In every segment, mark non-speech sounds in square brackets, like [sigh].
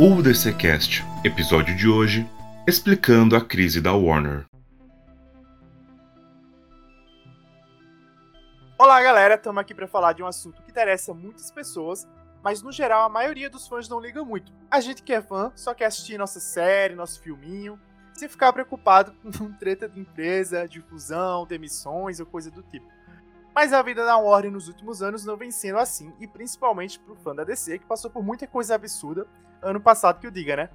UDCcast, episódio de hoje, explicando a crise da Warner. Olá galera, estamos aqui para falar de um assunto que interessa muitas pessoas, mas no geral a maioria dos fãs não liga muito. A gente que é fã só quer assistir nossa série, nosso filminho, sem ficar preocupado [laughs] com treta de empresa, de fusão, demissões ou coisa do tipo. Mas a vida da Warner nos últimos anos não vem sendo assim, e principalmente pro fã da DC, que passou por muita coisa absurda ano passado que o diga, né?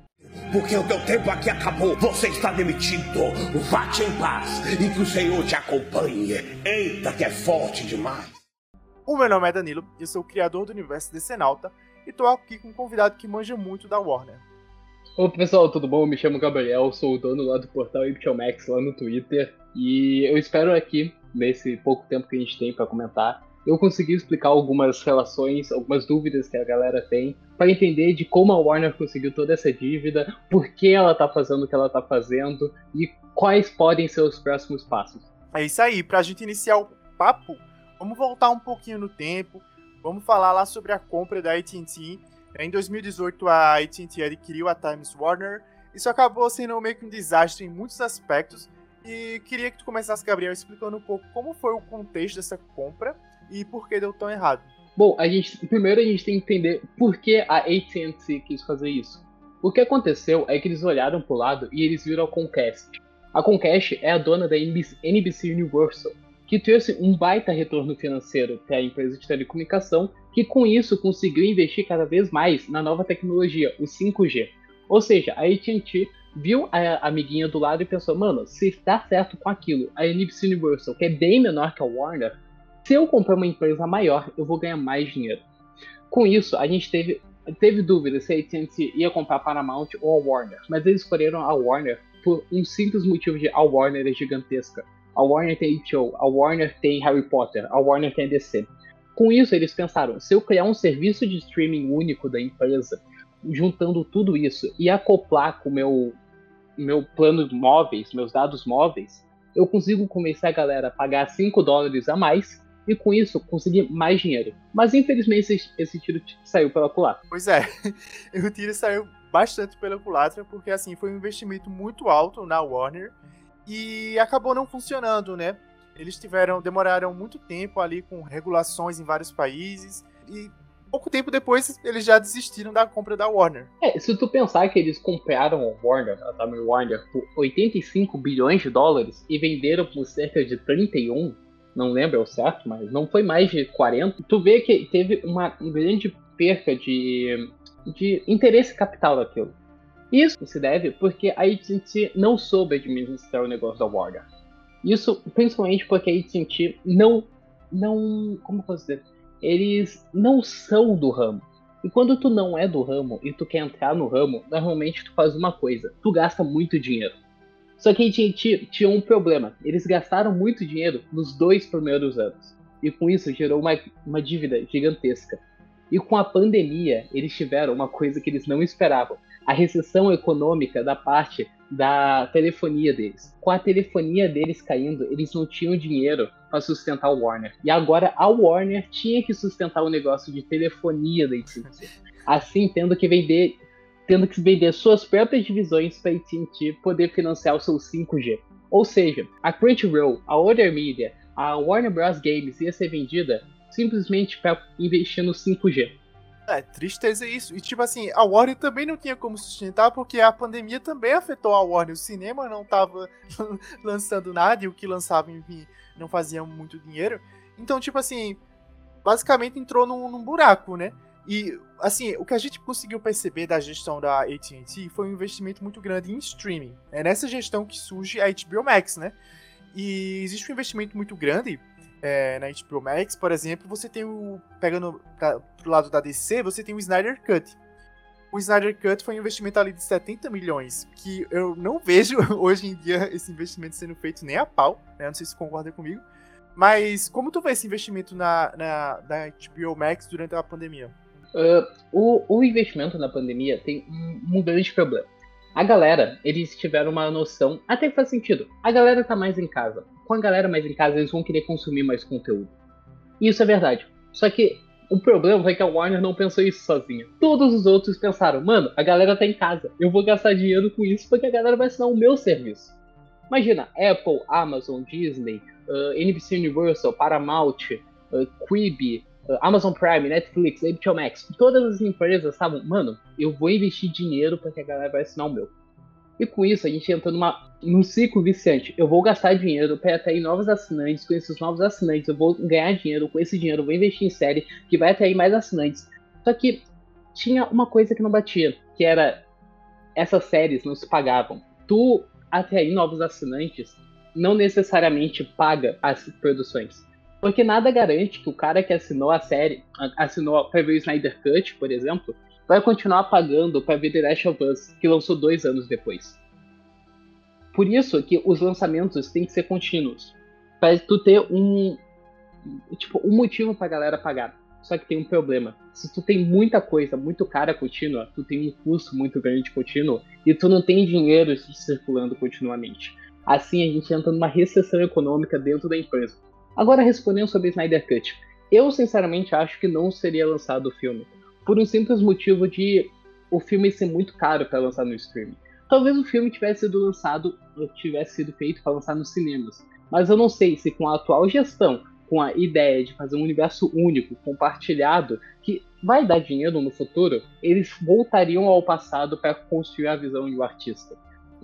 Porque o teu tempo aqui acabou, você está demitido. Vá-te em paz e que o Senhor te acompanhe. Eita, que é forte demais. O meu nome é Danilo, eu sou o criador do universo DC Nauta, e tô aqui com um convidado que manja muito da Warner. Oi pessoal, tudo bom? Me chamo Gabriel, sou o dono lá do portal Max lá no Twitter e eu espero aqui, nesse pouco tempo que a gente tem para comentar, eu consegui explicar algumas relações, algumas dúvidas que a galera tem, para entender de como a Warner conseguiu toda essa dívida, por que ela tá fazendo o que ela tá fazendo e quais podem ser os próximos passos. É isso aí, pra gente iniciar o papo, vamos voltar um pouquinho no tempo, vamos falar lá sobre a compra da AT&T em 2018, a AT&T adquiriu a Times Warner. Isso acabou sendo meio que um desastre em muitos aspectos. E queria que tu começasse, Gabriel, explicando um pouco como foi o contexto dessa compra e por que deu tão errado. Bom, a gente, primeiro a gente tem que entender por que a AT&T quis fazer isso. O que aconteceu é que eles olharam para o lado e eles viram a Comcast. A Comcast é a dona da NBC Universal, que trouxe um baita retorno financeiro para a empresa de telecomunicação, que com isso conseguiu investir cada vez mais na nova tecnologia, o 5G. Ou seja, a AT&T viu a amiguinha do lado e pensou, mano, se dá certo com aquilo, a NBC Universal, que é bem menor que a Warner, se eu comprar uma empresa maior, eu vou ganhar mais dinheiro. Com isso, a gente teve, teve dúvida se a AT&T ia comprar a Paramount ou a Warner, mas eles escolheram a Warner por um simples motivo de a Warner é gigantesca a Warner tem HBO, a Warner tem Harry Potter, a Warner tem DC. Com isso, eles pensaram: se eu criar um serviço de streaming único da empresa, juntando tudo isso e acoplar com o meu, meu plano móveis, meus dados móveis, eu consigo começar a galera a pagar 5 dólares a mais e com isso conseguir mais dinheiro. Mas infelizmente esse, esse tiro saiu pela culatra. Pois é, [laughs] o tiro saiu bastante pela culatra porque assim foi um investimento muito alto na Warner e acabou não funcionando, né? Eles tiveram, demoraram muito tempo ali com regulações em vários países e pouco tempo depois eles já desistiram da compra da Warner. É, se tu pensar que eles compraram a Warner, a Time Warner, por 85 bilhões de dólares e venderam por cerca de 31, não lembro o certo, mas não foi mais de 40, tu vê que teve uma grande perca de, de interesse capital daquilo. Isso se deve porque a AT&T não soube administrar o negócio da Warner. Isso principalmente porque a AT&T não, não, como posso dizer, eles não são do ramo. E quando tu não é do ramo e tu quer entrar no ramo, normalmente tu faz uma coisa, tu gasta muito dinheiro. Só que a AT&T tinha um problema, eles gastaram muito dinheiro nos dois primeiros anos. E com isso gerou uma, uma dívida gigantesca. E com a pandemia, eles tiveram uma coisa que eles não esperavam a recessão econômica da parte da telefonia deles. Com a telefonia deles caindo, eles não tinham dinheiro para sustentar o Warner. E agora a Warner tinha que sustentar o negócio de telefonia da. Assim, tendo que vender, tendo que vender suas próprias divisões para a AT&T poder financiar o seu 5G. Ou seja, a Crunchyroll, a Warner Media, a Warner Bros. Games ia ser vendida simplesmente para investir no 5G. É, tristeza isso. E tipo assim, a Warner também não tinha como sustentar porque a pandemia também afetou a Warner. O cinema não tava [laughs] lançando nada e o que lançava, enfim, não fazia muito dinheiro. Então, tipo assim, basicamente entrou num, num buraco, né? E, assim, o que a gente conseguiu perceber da gestão da AT&T foi um investimento muito grande em streaming. É nessa gestão que surge a HBO Max, né? E existe um investimento muito grande é, na HBO Max, por exemplo, você tem o. Pegando pra, pro lado da DC, você tem o Snyder Cut. O Snyder Cut foi um investimento ali de 70 milhões, que eu não [laughs] vejo hoje em dia esse investimento sendo feito nem a pau, né? Não sei se concorda comigo. Mas como tu vê esse investimento na, na, HBO Max durante a pandemia? Uh, o, o investimento na pandemia tem um, um grande problema. A galera, eles tiveram uma noção, até que faz sentido. A galera tá mais em casa com a galera mais em casa, eles vão querer consumir mais conteúdo. E isso é verdade. Só que O problema foi que a Warner não pensou isso sozinha. Todos os outros pensaram, mano, a galera tá em casa, eu vou gastar dinheiro com isso porque a galera vai assinar o meu serviço. Imagina, Apple, Amazon, Disney, uh, NBC Universal, Paramount, uh, Quibi, Amazon Prime, Netflix, HBO Max, todas as empresas estavam, mano, eu vou investir dinheiro porque a galera vai assinar o meu. E com isso a gente entra numa, num ciclo viciante. Eu vou gastar dinheiro para atrair novos assinantes. Com esses novos assinantes, eu vou ganhar dinheiro. Com esse dinheiro, eu vou investir em série que vai atrair mais assinantes. Só que tinha uma coisa que não batia, que era essas séries não se pagavam. Tu atrair novos assinantes não necessariamente paga as produções. Porque nada garante que o cara que assinou a série, assinou para ver o Snyder Cut, por exemplo, vai continuar pagando para ver The Last of Us, que lançou dois anos depois. Por isso que os lançamentos têm que ser contínuos, para tu ter um tipo um motivo para galera pagar. Só que tem um problema. Se tu tem muita coisa, muito cara contínua, tu tem um custo muito grande contínuo e tu não tem dinheiro circulando continuamente. Assim a gente entra numa recessão econômica dentro da empresa. Agora respondendo sobre Snyder Cut, eu sinceramente acho que não seria lançado o filme por um simples motivo de o filme ser muito caro para lançar no streaming. Talvez o filme tivesse sido lançado, tivesse sido feito para lançar nos cinemas, mas eu não sei se com a atual gestão, com a ideia de fazer um universo único, compartilhado, que vai dar dinheiro no futuro, eles voltariam ao passado para construir a visão de um artista.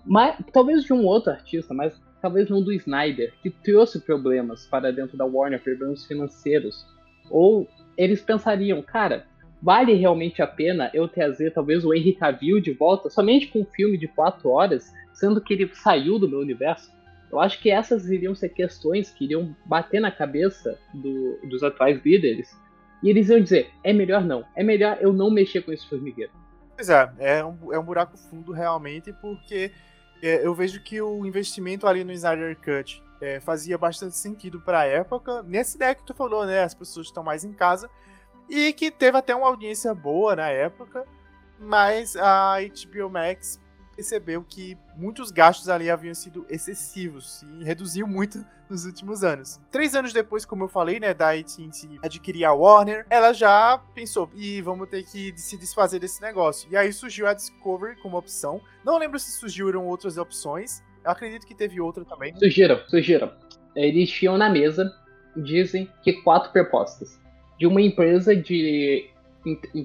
Mas, talvez de um outro artista, mas talvez não do Snyder, que trouxe problemas para dentro da Warner, problemas financeiros. Ou eles pensariam, cara, vale realmente a pena eu trazer talvez o Henry Cavill de volta somente com um filme de quatro horas, sendo que ele saiu do meu universo? Eu acho que essas iriam ser questões que iriam bater na cabeça do, dos atuais líderes e eles iam dizer: é melhor não, é melhor eu não mexer com esse formigueiro. Pois é, é um, é um buraco fundo realmente, porque é, eu vejo que o investimento ali no Snyder Cut é, fazia bastante sentido para a época. Nessa ideia que tu falou, né? As pessoas estão mais em casa e que teve até uma audiência boa na época, mas a HBO Max percebeu que muitos gastos ali haviam sido excessivos e reduziu muito [laughs] nos últimos anos. Três anos depois, como eu falei, né, da AT&T adquirir a Warner, ela já pensou, e vamos ter que se desfazer desse negócio. E aí surgiu a Discovery como opção. Não lembro se surgiram outras opções. Eu acredito que teve outra também. Surgiram, surgiram. Eles tinham na mesa, dizem que quatro propostas de uma empresa de,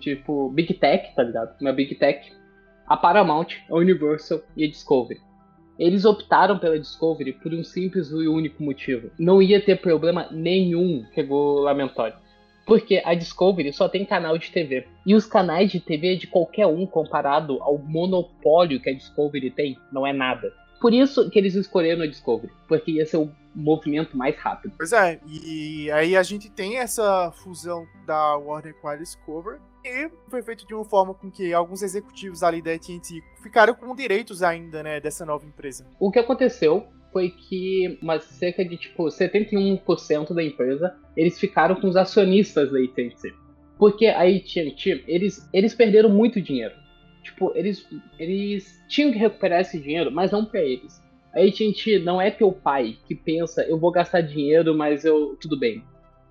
tipo Big Tech, tá ligado? Uma Big Tech, a Paramount, a Universal e a Discovery. Eles optaram pela Discovery por um simples e único motivo. Não ia ter problema nenhum regulamentório. Porque a Discovery só tem canal de TV. E os canais de TV de qualquer um comparado ao monopólio que a Discovery tem, não é nada. Por isso que eles escolheram a Discovery, porque ia ser o movimento mais rápido. Pois é, e aí a gente tem essa fusão da Warner com a Discovery, e foi feito de uma forma com que alguns executivos ali da AT&T ficaram com direitos ainda, né, dessa nova empresa. O que aconteceu foi que mas cerca de tipo 71% da empresa, eles ficaram com os acionistas da AT&T. Porque a AT&T, eles, eles perderam muito dinheiro. Tipo, eles, eles tinham que recuperar esse dinheiro, mas não para eles. A AT&T não é teu pai que pensa, eu vou gastar dinheiro, mas eu tudo bem.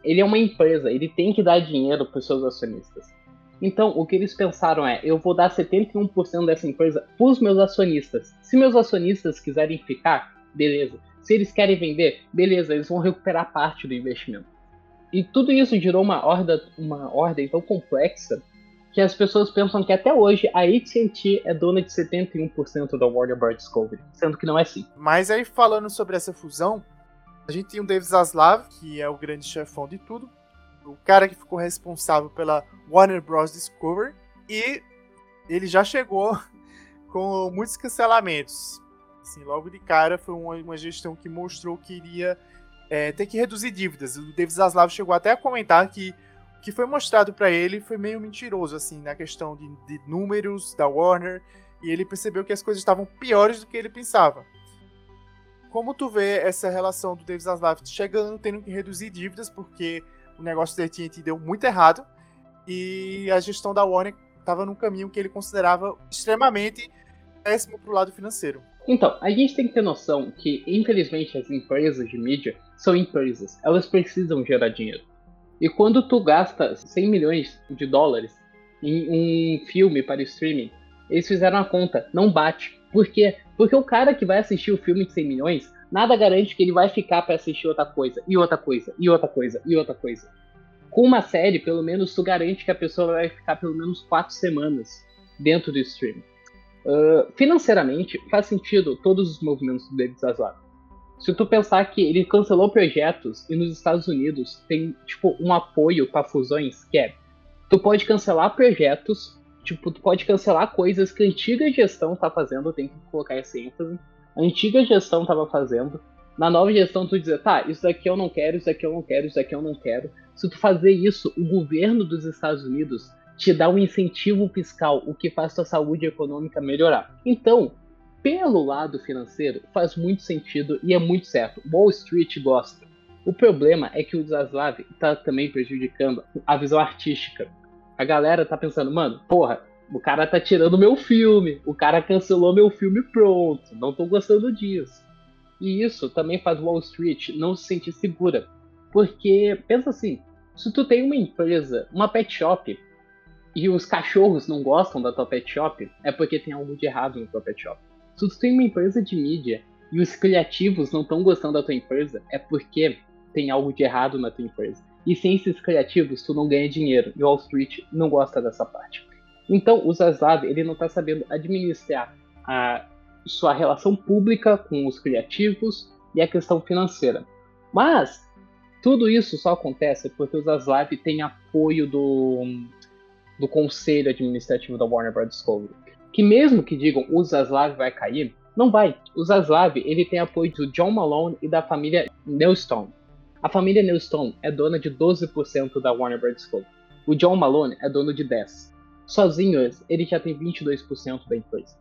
Ele é uma empresa, ele tem que dar dinheiro para os seus acionistas. Então, o que eles pensaram é, eu vou dar 71% dessa empresa para os meus acionistas. Se meus acionistas quiserem ficar, beleza. Se eles querem vender, beleza, eles vão recuperar parte do investimento. E tudo isso gerou uma, uma ordem tão complexa que as pessoas pensam que até hoje a AT&T é dona de 71% da Warner Bros. Discovery, sendo que não é assim. Mas aí falando sobre essa fusão, a gente tem o David Zaslav, que é o grande chefão de tudo, o cara que ficou responsável pela Warner Bros. Discovery, e ele já chegou [laughs] com muitos cancelamentos. Assim, logo de cara foi uma, uma gestão que mostrou que iria é, ter que reduzir dívidas. O David Zaslav chegou até a comentar que o que foi mostrado para ele foi meio mentiroso, assim, na questão de, de, números da Warner, e ele percebeu que as coisas estavam piores do que ele pensava. Como tu vê essa relação do David Zaslav chegando, tendo que reduzir dívidas, porque o negócio da AT&T deu muito errado, e a gestão da Warner estava num caminho que ele considerava extremamente péssimo para o lado financeiro. Então, a gente tem que ter noção que, infelizmente, as empresas de mídia são empresas. Elas precisam gerar dinheiro. E quando tu gasta 100 milhões de dólares em um filme para streaming, eles fizeram a conta, não bate. Por quê? Porque o cara que vai assistir o filme de 100 milhões, nada garante que ele vai ficar para assistir outra coisa, e outra coisa, e outra coisa, e outra coisa. Com uma série, pelo menos, tu garante que a pessoa vai ficar pelo menos 4 semanas dentro do streaming. Uh, financeiramente, faz sentido todos os movimentos do David Zaslav. Se tu pensar que ele cancelou projetos e nos Estados Unidos tem tipo um apoio para fusões, que é tu pode cancelar projetos, tipo, tu pode cancelar coisas que a antiga gestão tá fazendo, tem que colocar esse ênfase. Antiga gestão tava fazendo. Na nova gestão tu dizer, tá, isso daqui eu não quero, isso daqui eu não quero, isso daqui eu não quero. Se tu fazer isso, o governo dos Estados Unidos te dá um incentivo fiscal, o que faz tua saúde econômica melhorar. Então, pelo lado financeiro, faz muito sentido e é muito certo. Wall Street gosta. O problema é que o Zaslav está também prejudicando a visão artística. A galera tá pensando, mano, porra, o cara tá tirando meu filme, o cara cancelou meu filme pronto, não tô gostando disso. E isso também faz Wall Street não se sentir segura. Porque, pensa assim, se tu tem uma empresa, uma pet shop, e os cachorros não gostam da tua pet shop, é porque tem algo de errado no tua pet shop. Se tu tem uma empresa de mídia e os criativos não estão gostando da tua empresa, é porque tem algo de errado na tua empresa. E sem esses criativos, tu não ganha dinheiro. E Wall Street não gosta dessa parte. Então, o Zaslav, ele não está sabendo administrar a sua relação pública com os criativos e a questão financeira. Mas, tudo isso só acontece porque o Zaslav tem apoio do do conselho administrativo da Warner Bros. Discovery. Que mesmo que digam o Zaslav vai cair, não vai. O Zaslav ele tem apoio do John Malone e da família Neustone. A família Neustone é dona de 12% da Warner Bros. Discovery. O John Malone é dono de 10%. Sozinhos, ele já tem 22% da empresa.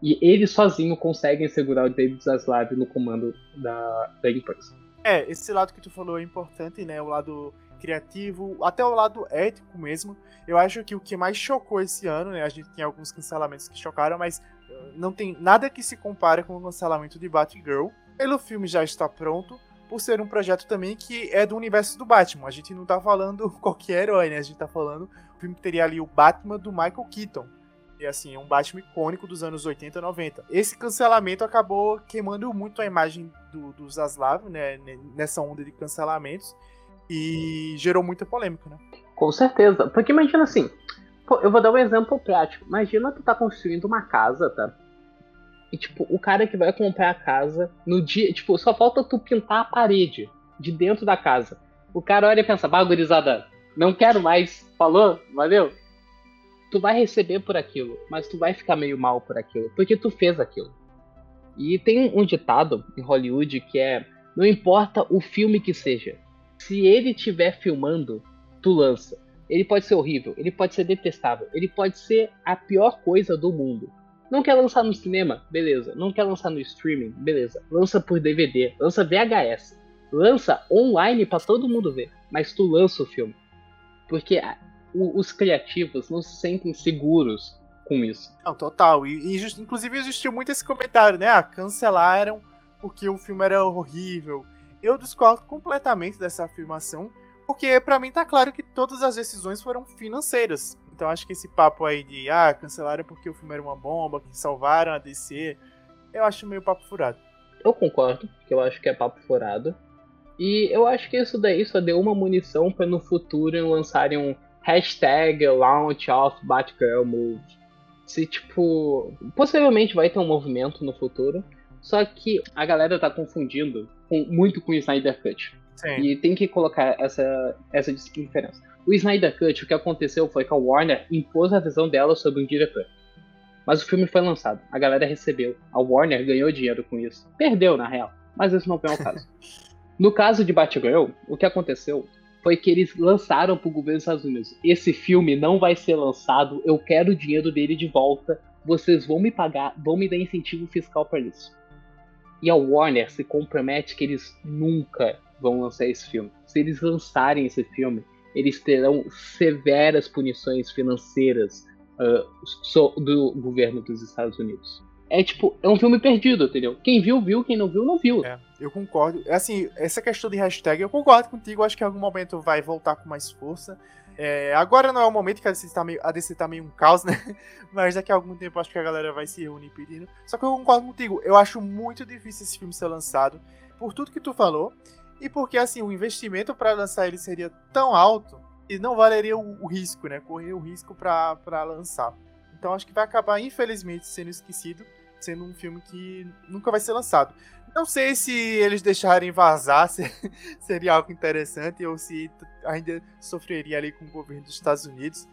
E eles sozinho conseguem segurar o David Zaslav no comando da, da empresa. É, esse lado que tu falou é importante, né? O lado criativo, até o lado ético mesmo. Eu acho que o que mais chocou esse ano, né? A gente tem alguns cancelamentos que chocaram, mas uh, não tem nada que se compare com o cancelamento de Batgirl. Pelo filme já está pronto, por ser um projeto também que é do universo do Batman. A gente não tá falando [laughs] qualquer herói, né? A gente tá falando filme teria ali o Batman do Michael Keaton. E assim, é um Batman icônico dos anos 80 e 90. Esse cancelamento acabou queimando muito a imagem do, do Zaslav, né? Nessa onda de cancelamentos. E gerou muita polêmica, né? Com certeza. Porque imagina assim, eu vou dar um exemplo prático. Imagina tu tá construindo uma casa, tá? E tipo, o cara que vai comprar a casa no dia, tipo, só falta tu pintar a parede de dentro da casa. O cara olha e pensa, bagurizada, não quero mais, falou, valeu? Tu vai receber por aquilo, mas tu vai ficar meio mal por aquilo, porque tu fez aquilo. E tem um ditado em Hollywood que é: não importa o filme que seja, se ele estiver filmando, tu lança. Ele pode ser horrível, ele pode ser detestável, ele pode ser a pior coisa do mundo. Não quer lançar no cinema? Beleza. Não quer lançar no streaming? Beleza. Lança por DVD, lança VHS, lança online para todo mundo ver. Mas tu lança o filme. Porque os criativos não se sentem seguros com isso. Não, total. E, e just, inclusive existiu muito esse comentário, né? Ah, cancelaram porque o filme era horrível eu discordo completamente dessa afirmação, porque para mim tá claro que todas as decisões foram financeiras. Então acho que esse papo aí de ah, cancelaram porque o filme era uma bomba, que salvaram a DC, eu acho meio papo furado. Eu concordo, que eu acho que é papo furado. E eu acho que isso daí só deu uma munição para no futuro lançarem um hashtag launch of Batgirl Move. Se tipo, possivelmente vai ter um movimento no futuro. Só que a galera tá confundindo com, muito com o Snyder Cut. Sim. E tem que colocar essa, essa diferença. O Snyder Cut, o que aconteceu foi que a Warner impôs a visão dela sobre um diretor. Mas o filme foi lançado, a galera recebeu, a Warner ganhou dinheiro com isso. Perdeu, na real, mas isso não vem ao caso. [laughs] no caso de Batgirl, o que aconteceu foi que eles lançaram pro governo dos Estados Unidos: esse filme não vai ser lançado, eu quero o dinheiro dele de volta, vocês vão me pagar, vão me dar incentivo fiscal para isso. E a Warner se compromete que eles nunca vão lançar esse filme. Se eles lançarem esse filme, eles terão severas punições financeiras uh, do governo dos Estados Unidos. É tipo, é um filme perdido, entendeu? Quem viu, viu, quem não viu, não viu. É, eu concordo. Assim, essa questão de hashtag, eu concordo contigo, acho que em algum momento vai voltar com mais força. É, agora não é o momento que a DC, tá meio, a DC tá meio um caos, né? [laughs] Mas daqui a algum tempo acho que a galera vai se reunir pedindo. Só que eu concordo contigo, eu acho muito difícil esse filme ser lançado, por tudo que tu falou, e porque assim, o investimento para lançar ele seria tão alto e não valeria o, o risco, né? Correr o risco para lançar. Então acho que vai acabar, infelizmente, sendo esquecido, sendo um filme que nunca vai ser lançado. Não sei se eles deixarem vazar [laughs] se, seria algo interessante ou se ainda sofreria ali com o governo dos Estados Unidos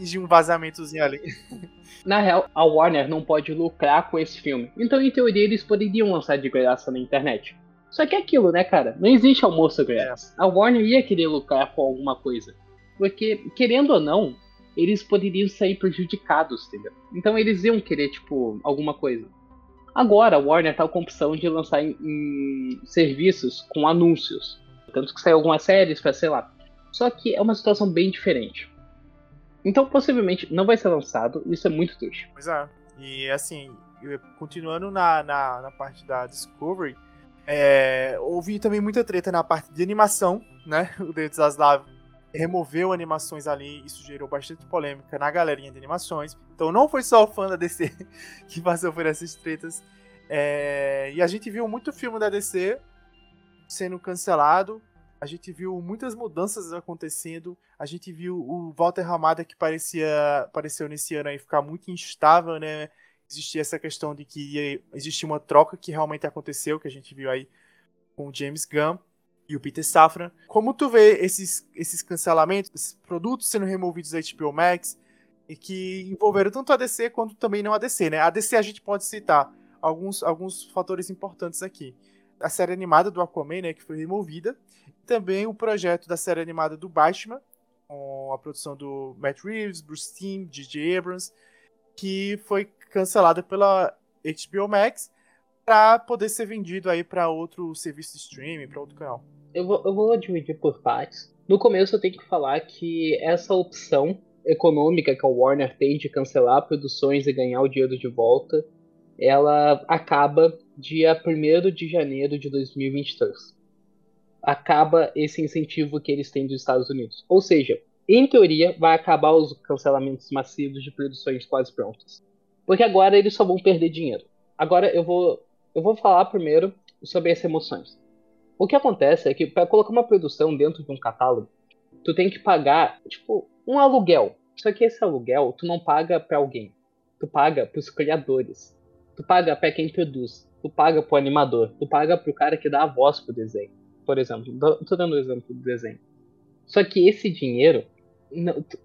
de um vazamentozinho ali. [laughs] Na real, a Warner não pode lucrar com esse filme. Então, em teoria, eles poderiam lançar de graça na internet. Só que é aquilo, né, cara? Não existe almoço grátis. É. A Warner ia querer lucrar com alguma coisa. Porque, querendo ou não, eles poderiam sair prejudicados, entendeu? Então eles iam querer, tipo, alguma coisa. Agora, a Warner tá com a opção de lançar em, em serviços com anúncios. Tanto que saiu algumas séries pra, sei lá. Só que é uma situação bem diferente. Então, possivelmente, não vai ser lançado. Isso é muito triste. Pois é. E, assim, continuando na, na, na parte da Discovery, é, houve também muita treta na parte de animação, né? [laughs] O David Zaslav removeu animações ali, isso gerou bastante polêmica na galerinha de animações. Então não foi só o fã da DC [laughs] que passou por essas tretas. É, e a gente viu muito filme da DC sendo cancelado. A gente viu muitas mudanças acontecendo. A gente viu o Walter Ramada que parecia apareceu nesse ano aí ficar muito instável, né? Existia essa questão de que existia uma troca que realmente aconteceu, que a gente viu aí com o James Gunn e o Peter Safran. Como tu vê esses, esses cancelamentos, esses produtos sendo removidos da HBO Max, e que envolveram tanto a DC quanto também não a DC, né? A DC a gente pode citar alguns, alguns fatores importantes aqui. A série animada do Aquaman, né, que foi removida. Também o projeto da série animada do Batman, com a produção do Matt Reeves, Bruce Timm, J.J. Abrams, que foi cancelada pela HBO Max para poder ser vendido aí para outro serviço de streaming, para outro canal. Eu vou, eu vou dividir por partes. No começo eu tenho que falar que essa opção econômica que a Warner tem de cancelar produções e ganhar o dinheiro de volta, ela acaba dia 1 de janeiro de 2023. Acaba esse incentivo que eles têm dos Estados Unidos. Ou seja, em teoria, vai acabar os cancelamentos massivos de produções quase prontas. Porque agora eles só vão perder dinheiro. Agora eu vou eu vou falar primeiro sobre as emoções. O que acontece é que para colocar uma produção dentro de um catálogo, tu tem que pagar, tipo, um aluguel. Só que esse aluguel tu não paga para alguém. Tu paga para os criadores. Tu paga para quem produz. Tu paga pro animador. Tu paga pro cara que dá a voz pro desenho. Por exemplo, tô dando um exemplo do desenho. Só que esse dinheiro,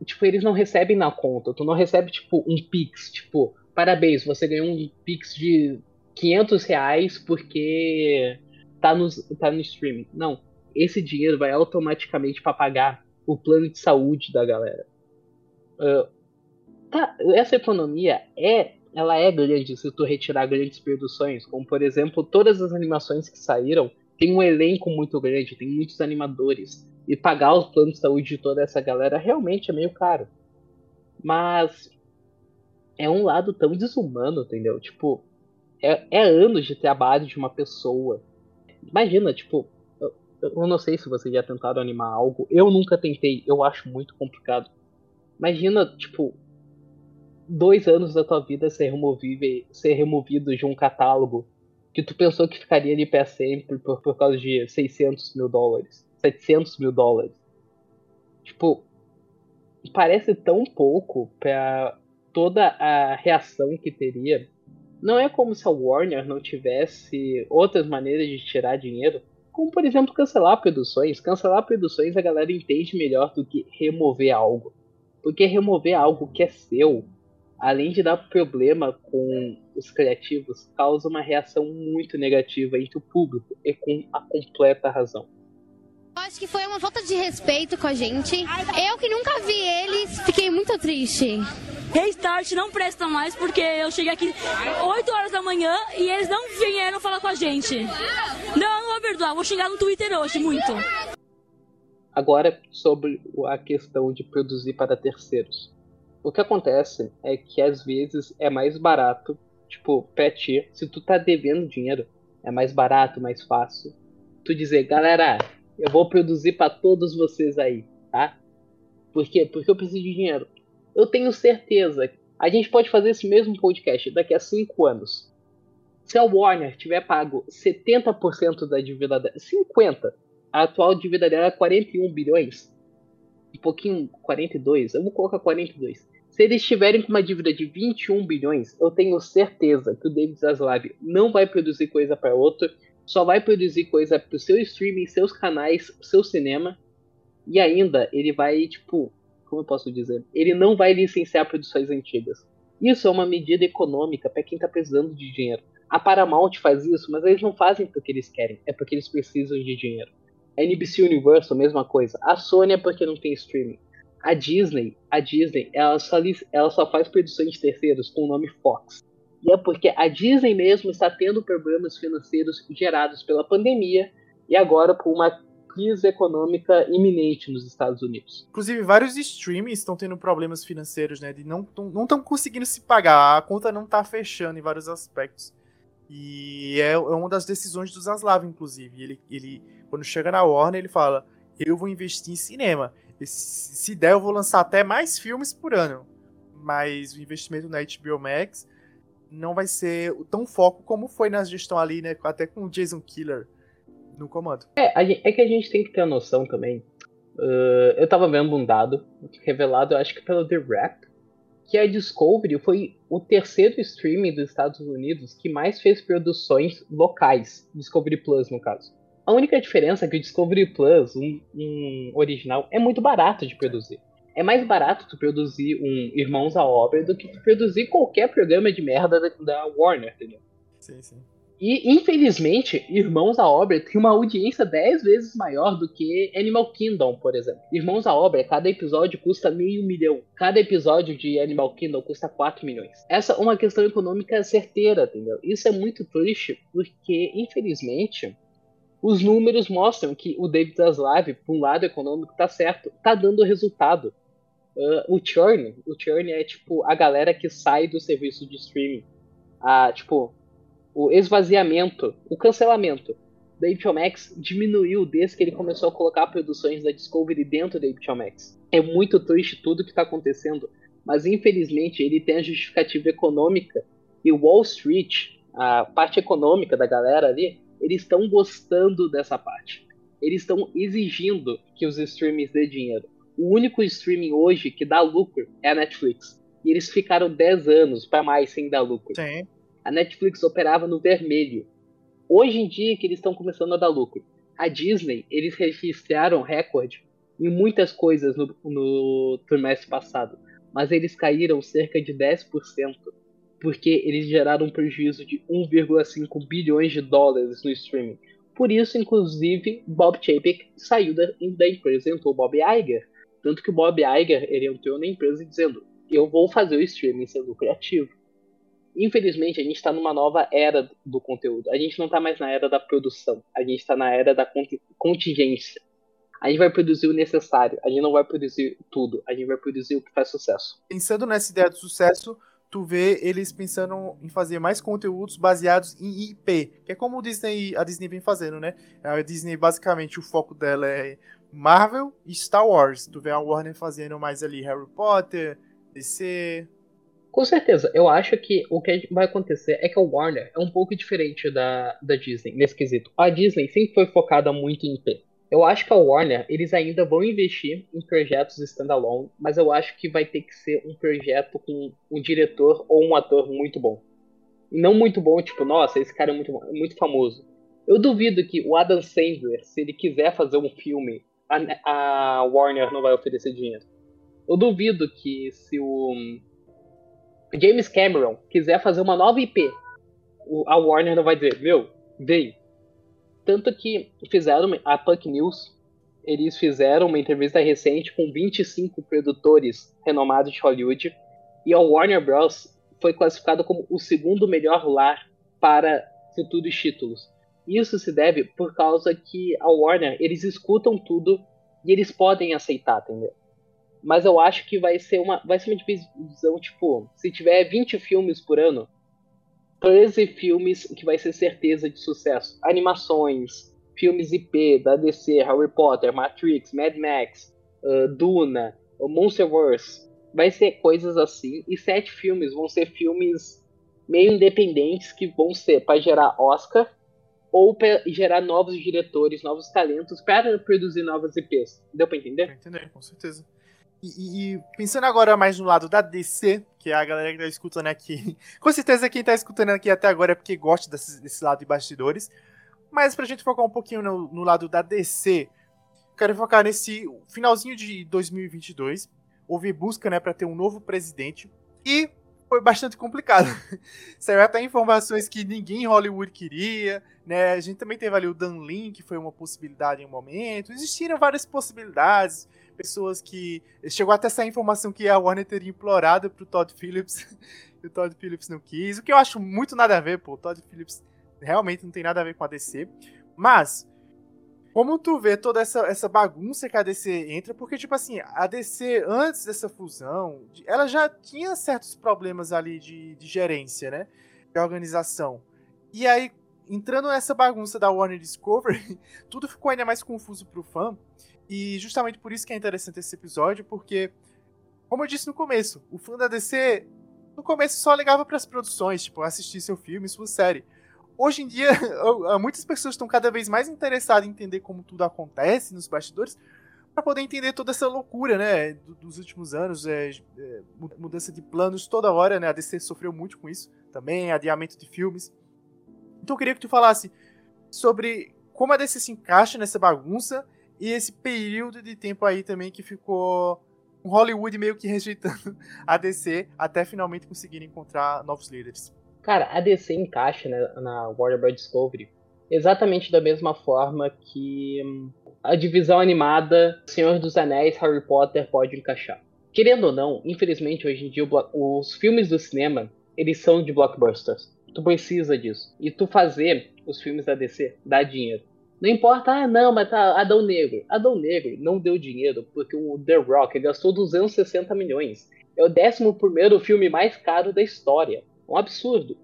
tipo, eles não recebem na conta. Tu não recebe, tipo, um Pix. Tipo, parabéns, você ganhou um Pix de 500 reais porque tá no, tá no streaming. Não. Esse dinheiro vai automaticamente para pagar o plano de saúde da galera. Uh, tá, essa economia é ela é grande se tu retirar grandes produções, como por exemplo todas as animações que saíram tem um elenco muito grande, tem muitos animadores e pagar os planos de saúde de toda essa galera realmente é meio caro. Mas é um lado tão desumano, entendeu? Tipo, é, é anos de trabalho de uma pessoa. Imagina, tipo, eu, eu não sei se vocês já tentaram animar algo. Eu nunca tentei, eu acho muito complicado. Imagina, tipo, dois anos da tua vida ser removido, ser removido de um catálogo que tu pensou que ficaria ali para sempre por, por causa de 600 mil dólares, 700 mil dólares. Tipo, parece tão pouco para toda a reação que teria não é como se a Warner não tivesse outras maneiras de tirar dinheiro, como por exemplo cancelar produções. Cancelar produções a galera entende melhor do que remover algo. Porque remover algo que é seu, além de dar problema com os criativos, causa uma reação muito negativa entre o público e com a completa razão. Acho que foi uma falta de respeito com a gente. Eu que nunca vi eles, fiquei muito triste. Restart não presta mais porque eu cheguei aqui 8 horas da manhã e eles não vieram falar com a gente. Não, não vou perdoar, vou xingar no Twitter hoje muito. Agora, sobre a questão de produzir para terceiros. O que acontece é que às vezes é mais barato tipo, pra ti, se tu tá devendo dinheiro, é mais barato, mais fácil. Tu dizer, galera, eu vou produzir para todos vocês aí, tá? Por quê? Porque eu preciso de dinheiro. Eu tenho certeza. A gente pode fazer esse mesmo podcast daqui a 5 anos. Se a Warner tiver pago 70% da dívida dela, 50%, a atual dívida dela é 41 bilhões, um pouquinho, 42, eu vou colocar 42. Se eles estiverem com uma dívida de 21 bilhões, eu tenho certeza que o David Zaslav não vai produzir coisa para outro, só vai produzir coisa para o seu streaming, seus canais, seu cinema, e ainda ele vai, tipo, como eu posso dizer? Ele não vai licenciar produções antigas. Isso é uma medida econômica para quem está precisando de dinheiro. A Paramount faz isso, mas eles não fazem porque eles querem, é porque eles precisam de dinheiro. A NBC Universal, mesma coisa. A Sony é porque não tem streaming. A Disney, a Disney, ela só, ela só faz produções de terceiros com o nome Fox. E é porque a Disney mesmo está tendo problemas financeiros gerados pela pandemia e agora por uma crise econômica iminente nos Estados Unidos. Inclusive, vários streamings estão tendo problemas financeiros, né? De não estão conseguindo se pagar, a conta não está fechando em vários aspectos. E é, é uma das decisões do Zaslav, inclusive. Ele, ele, quando chega na Warner, ele fala: Eu vou investir em cinema. Se, se der, eu vou lançar até mais filmes por ano. Mas o investimento na HBO Max não vai ser tão foco como foi na gestão ali, né? Até com o Jason Killer no comando. É, é que a gente tem que ter a noção também. Uh, eu tava vendo um dado revelado, acho que pelo The Rap, que a Discovery foi o terceiro streaming dos Estados Unidos que mais fez produções locais, Discovery Plus no caso. A única diferença é que o Discovery Plus, um, um original, é muito barato de produzir. É mais barato tu produzir um Irmãos à Obra do que tu produzir qualquer programa de merda da, da Warner, entendeu? Sim, sim. E, infelizmente, Irmãos à Obra tem uma audiência 10 vezes maior do que Animal Kingdom, por exemplo. Irmãos à Obra, cada episódio custa meio milhão. Cada episódio de Animal Kingdom custa 4 milhões. Essa é uma questão econômica certeira, entendeu? Isso é muito triste, porque, infelizmente, os números mostram que o David Zaslav, por um lado econômico, tá certo, tá dando resultado. Uh, o churn, o churn é tipo a galera que sai do serviço de streaming. Ah, tipo, o esvaziamento, o cancelamento da HBO Max diminuiu desde que ele começou a colocar produções da Discovery dentro da HBO Max. É muito triste tudo que está acontecendo, mas infelizmente ele tem a justificativa econômica e Wall Street, a parte econômica da galera ali, eles estão gostando dessa parte. Eles estão exigindo que os streamings dê dinheiro. O único streaming hoje que dá lucro é a Netflix. E eles ficaram 10 anos para mais sem dar lucro. Sim a Netflix operava no vermelho. Hoje em dia que eles estão começando a dar lucro. A Disney, eles registraram recorde em muitas coisas no, no trimestre passado, mas eles caíram cerca de 10%, porque eles geraram um prejuízo de 1,5 bilhões de dólares no streaming. Por isso, inclusive, Bob Chapek saiu da, da empresa entrou Bob Iger. Tanto que o Bob Iger ele entrou na empresa dizendo: Eu vou fazer o streaming ser lucrativo infelizmente, a gente está numa nova era do conteúdo. A gente não está mais na era da produção. A gente está na era da contingência. A gente vai produzir o necessário. A gente não vai produzir tudo. A gente vai produzir o que faz sucesso. Pensando nessa ideia do sucesso, tu vê eles pensando em fazer mais conteúdos baseados em IP, que é como o Disney, a Disney vem fazendo, né? A Disney basicamente o foco dela é Marvel e Star Wars. Tu vê a Warner fazendo mais ali Harry Potter, DC, com certeza, eu acho que o que vai acontecer é que a Warner é um pouco diferente da, da Disney nesse quesito. A Disney sempre foi focada muito em IP. Eu acho que a Warner, eles ainda vão investir em projetos standalone, mas eu acho que vai ter que ser um projeto com um diretor ou um ator muito bom. Não muito bom, tipo, nossa, esse cara é muito, muito famoso. Eu duvido que o Adam Sandler, se ele quiser fazer um filme, a, a Warner não vai oferecer dinheiro. Eu duvido que se o James Cameron quiser fazer uma nova IP, a Warner não vai dizer, meu, veio. Tanto que fizeram a Punk News, eles fizeram uma entrevista recente com 25 produtores renomados de Hollywood, e a Warner Bros. foi classificada como o segundo melhor lar para futuros títulos. Isso se deve por causa que a Warner, eles escutam tudo e eles podem aceitar, entendeu? Mas eu acho que vai ser uma, vai ser uma divisão, tipo, se tiver 20 filmes por ano, 13 filmes que vai ser certeza de sucesso. Animações, filmes IP da DC, Harry Potter, Matrix, Mad Max, uh, Duna, Monsterverse. Vai ser coisas assim. E sete filmes vão ser filmes meio independentes que vão ser para gerar Oscar ou para gerar novos diretores, novos talentos para produzir novas IPs. Deu para entender? Entender, com certeza. E, e, pensando agora mais no lado da DC, que é a galera que tá escutando aqui. [laughs] Com certeza quem tá escutando aqui até agora é porque gosta desse, desse lado de bastidores. Mas pra gente focar um pouquinho no, no lado da DC, quero focar nesse finalzinho de 2022. Houve busca, né, pra ter um novo presidente. E foi bastante complicado. [laughs] Saiu até informações que ninguém em Hollywood queria, né? A gente também teve ali o Dan Lin, que foi uma possibilidade em um momento. Existiram várias possibilidades pessoas que. Chegou até essa informação que a Warner teria implorado pro Todd Phillips [laughs] e o Todd Phillips não quis. O que eu acho muito nada a ver, pô. O Todd Phillips realmente não tem nada a ver com a DC. Mas, como tu vê toda essa, essa bagunça que a DC entra, porque, tipo assim, a DC, antes dessa fusão, ela já tinha certos problemas ali de, de gerência, né? De organização. E aí, entrando nessa bagunça da Warner Discovery, [laughs] tudo ficou ainda mais confuso pro fã. E justamente por isso que é interessante esse episódio, porque, como eu disse no começo, o fã da DC no começo só ligava para as produções, tipo, assistir seu filme, sua série. Hoje em dia, [laughs] muitas pessoas estão cada vez mais interessadas em entender como tudo acontece nos bastidores, para poder entender toda essa loucura, né, dos últimos anos, é, é, mudança de planos toda hora, né, a DC sofreu muito com isso também, adiamento de filmes. Então eu queria que tu falasse sobre como a DC se encaixa nessa bagunça e esse período de tempo aí também que ficou Hollywood meio que [laughs] rejeitando a DC até finalmente conseguir encontrar novos líderes. Cara, a DC encaixa na, na Warner Bros. Discovery exatamente da mesma forma que hum, a divisão animada Senhor dos Anéis, Harry Potter pode encaixar. Querendo ou não, infelizmente hoje em dia os filmes do cinema eles são de blockbusters. Tu precisa disso. E tu fazer os filmes da DC dá dinheiro. Não importa, ah, não, mas tá Adão Negro. Adão Negro não deu dinheiro porque o The Rock gastou 260 milhões. É o 11 filme mais caro da história. Um absurdo.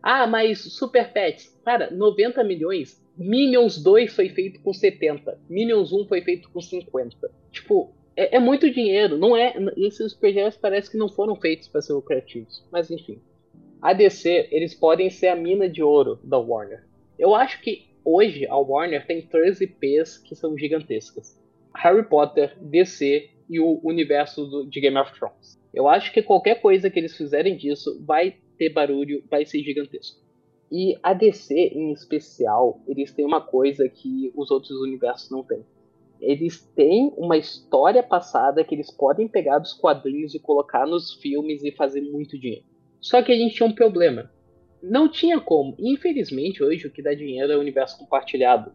Ah, mas Super Pets, cara, 90 milhões. Minions 2 foi feito com 70. Minions 1 foi feito com 50. Tipo, é, é muito dinheiro. Não é. Esses projetos parece que não foram feitos para ser lucrativos. Mas enfim. A DC, eles podem ser a mina de ouro da Warner. Eu acho que hoje a Warner tem 13 IPs que são gigantescas: Harry Potter, DC e o universo do, de Game of Thrones. Eu acho que qualquer coisa que eles fizerem disso vai ter barulho, vai ser gigantesco. E a DC, em especial, eles têm uma coisa que os outros universos não têm. Eles têm uma história passada que eles podem pegar dos quadrinhos e colocar nos filmes e fazer muito dinheiro. Só que a gente tinha um problema não tinha como. Infelizmente, hoje o que dá dinheiro é o universo compartilhado.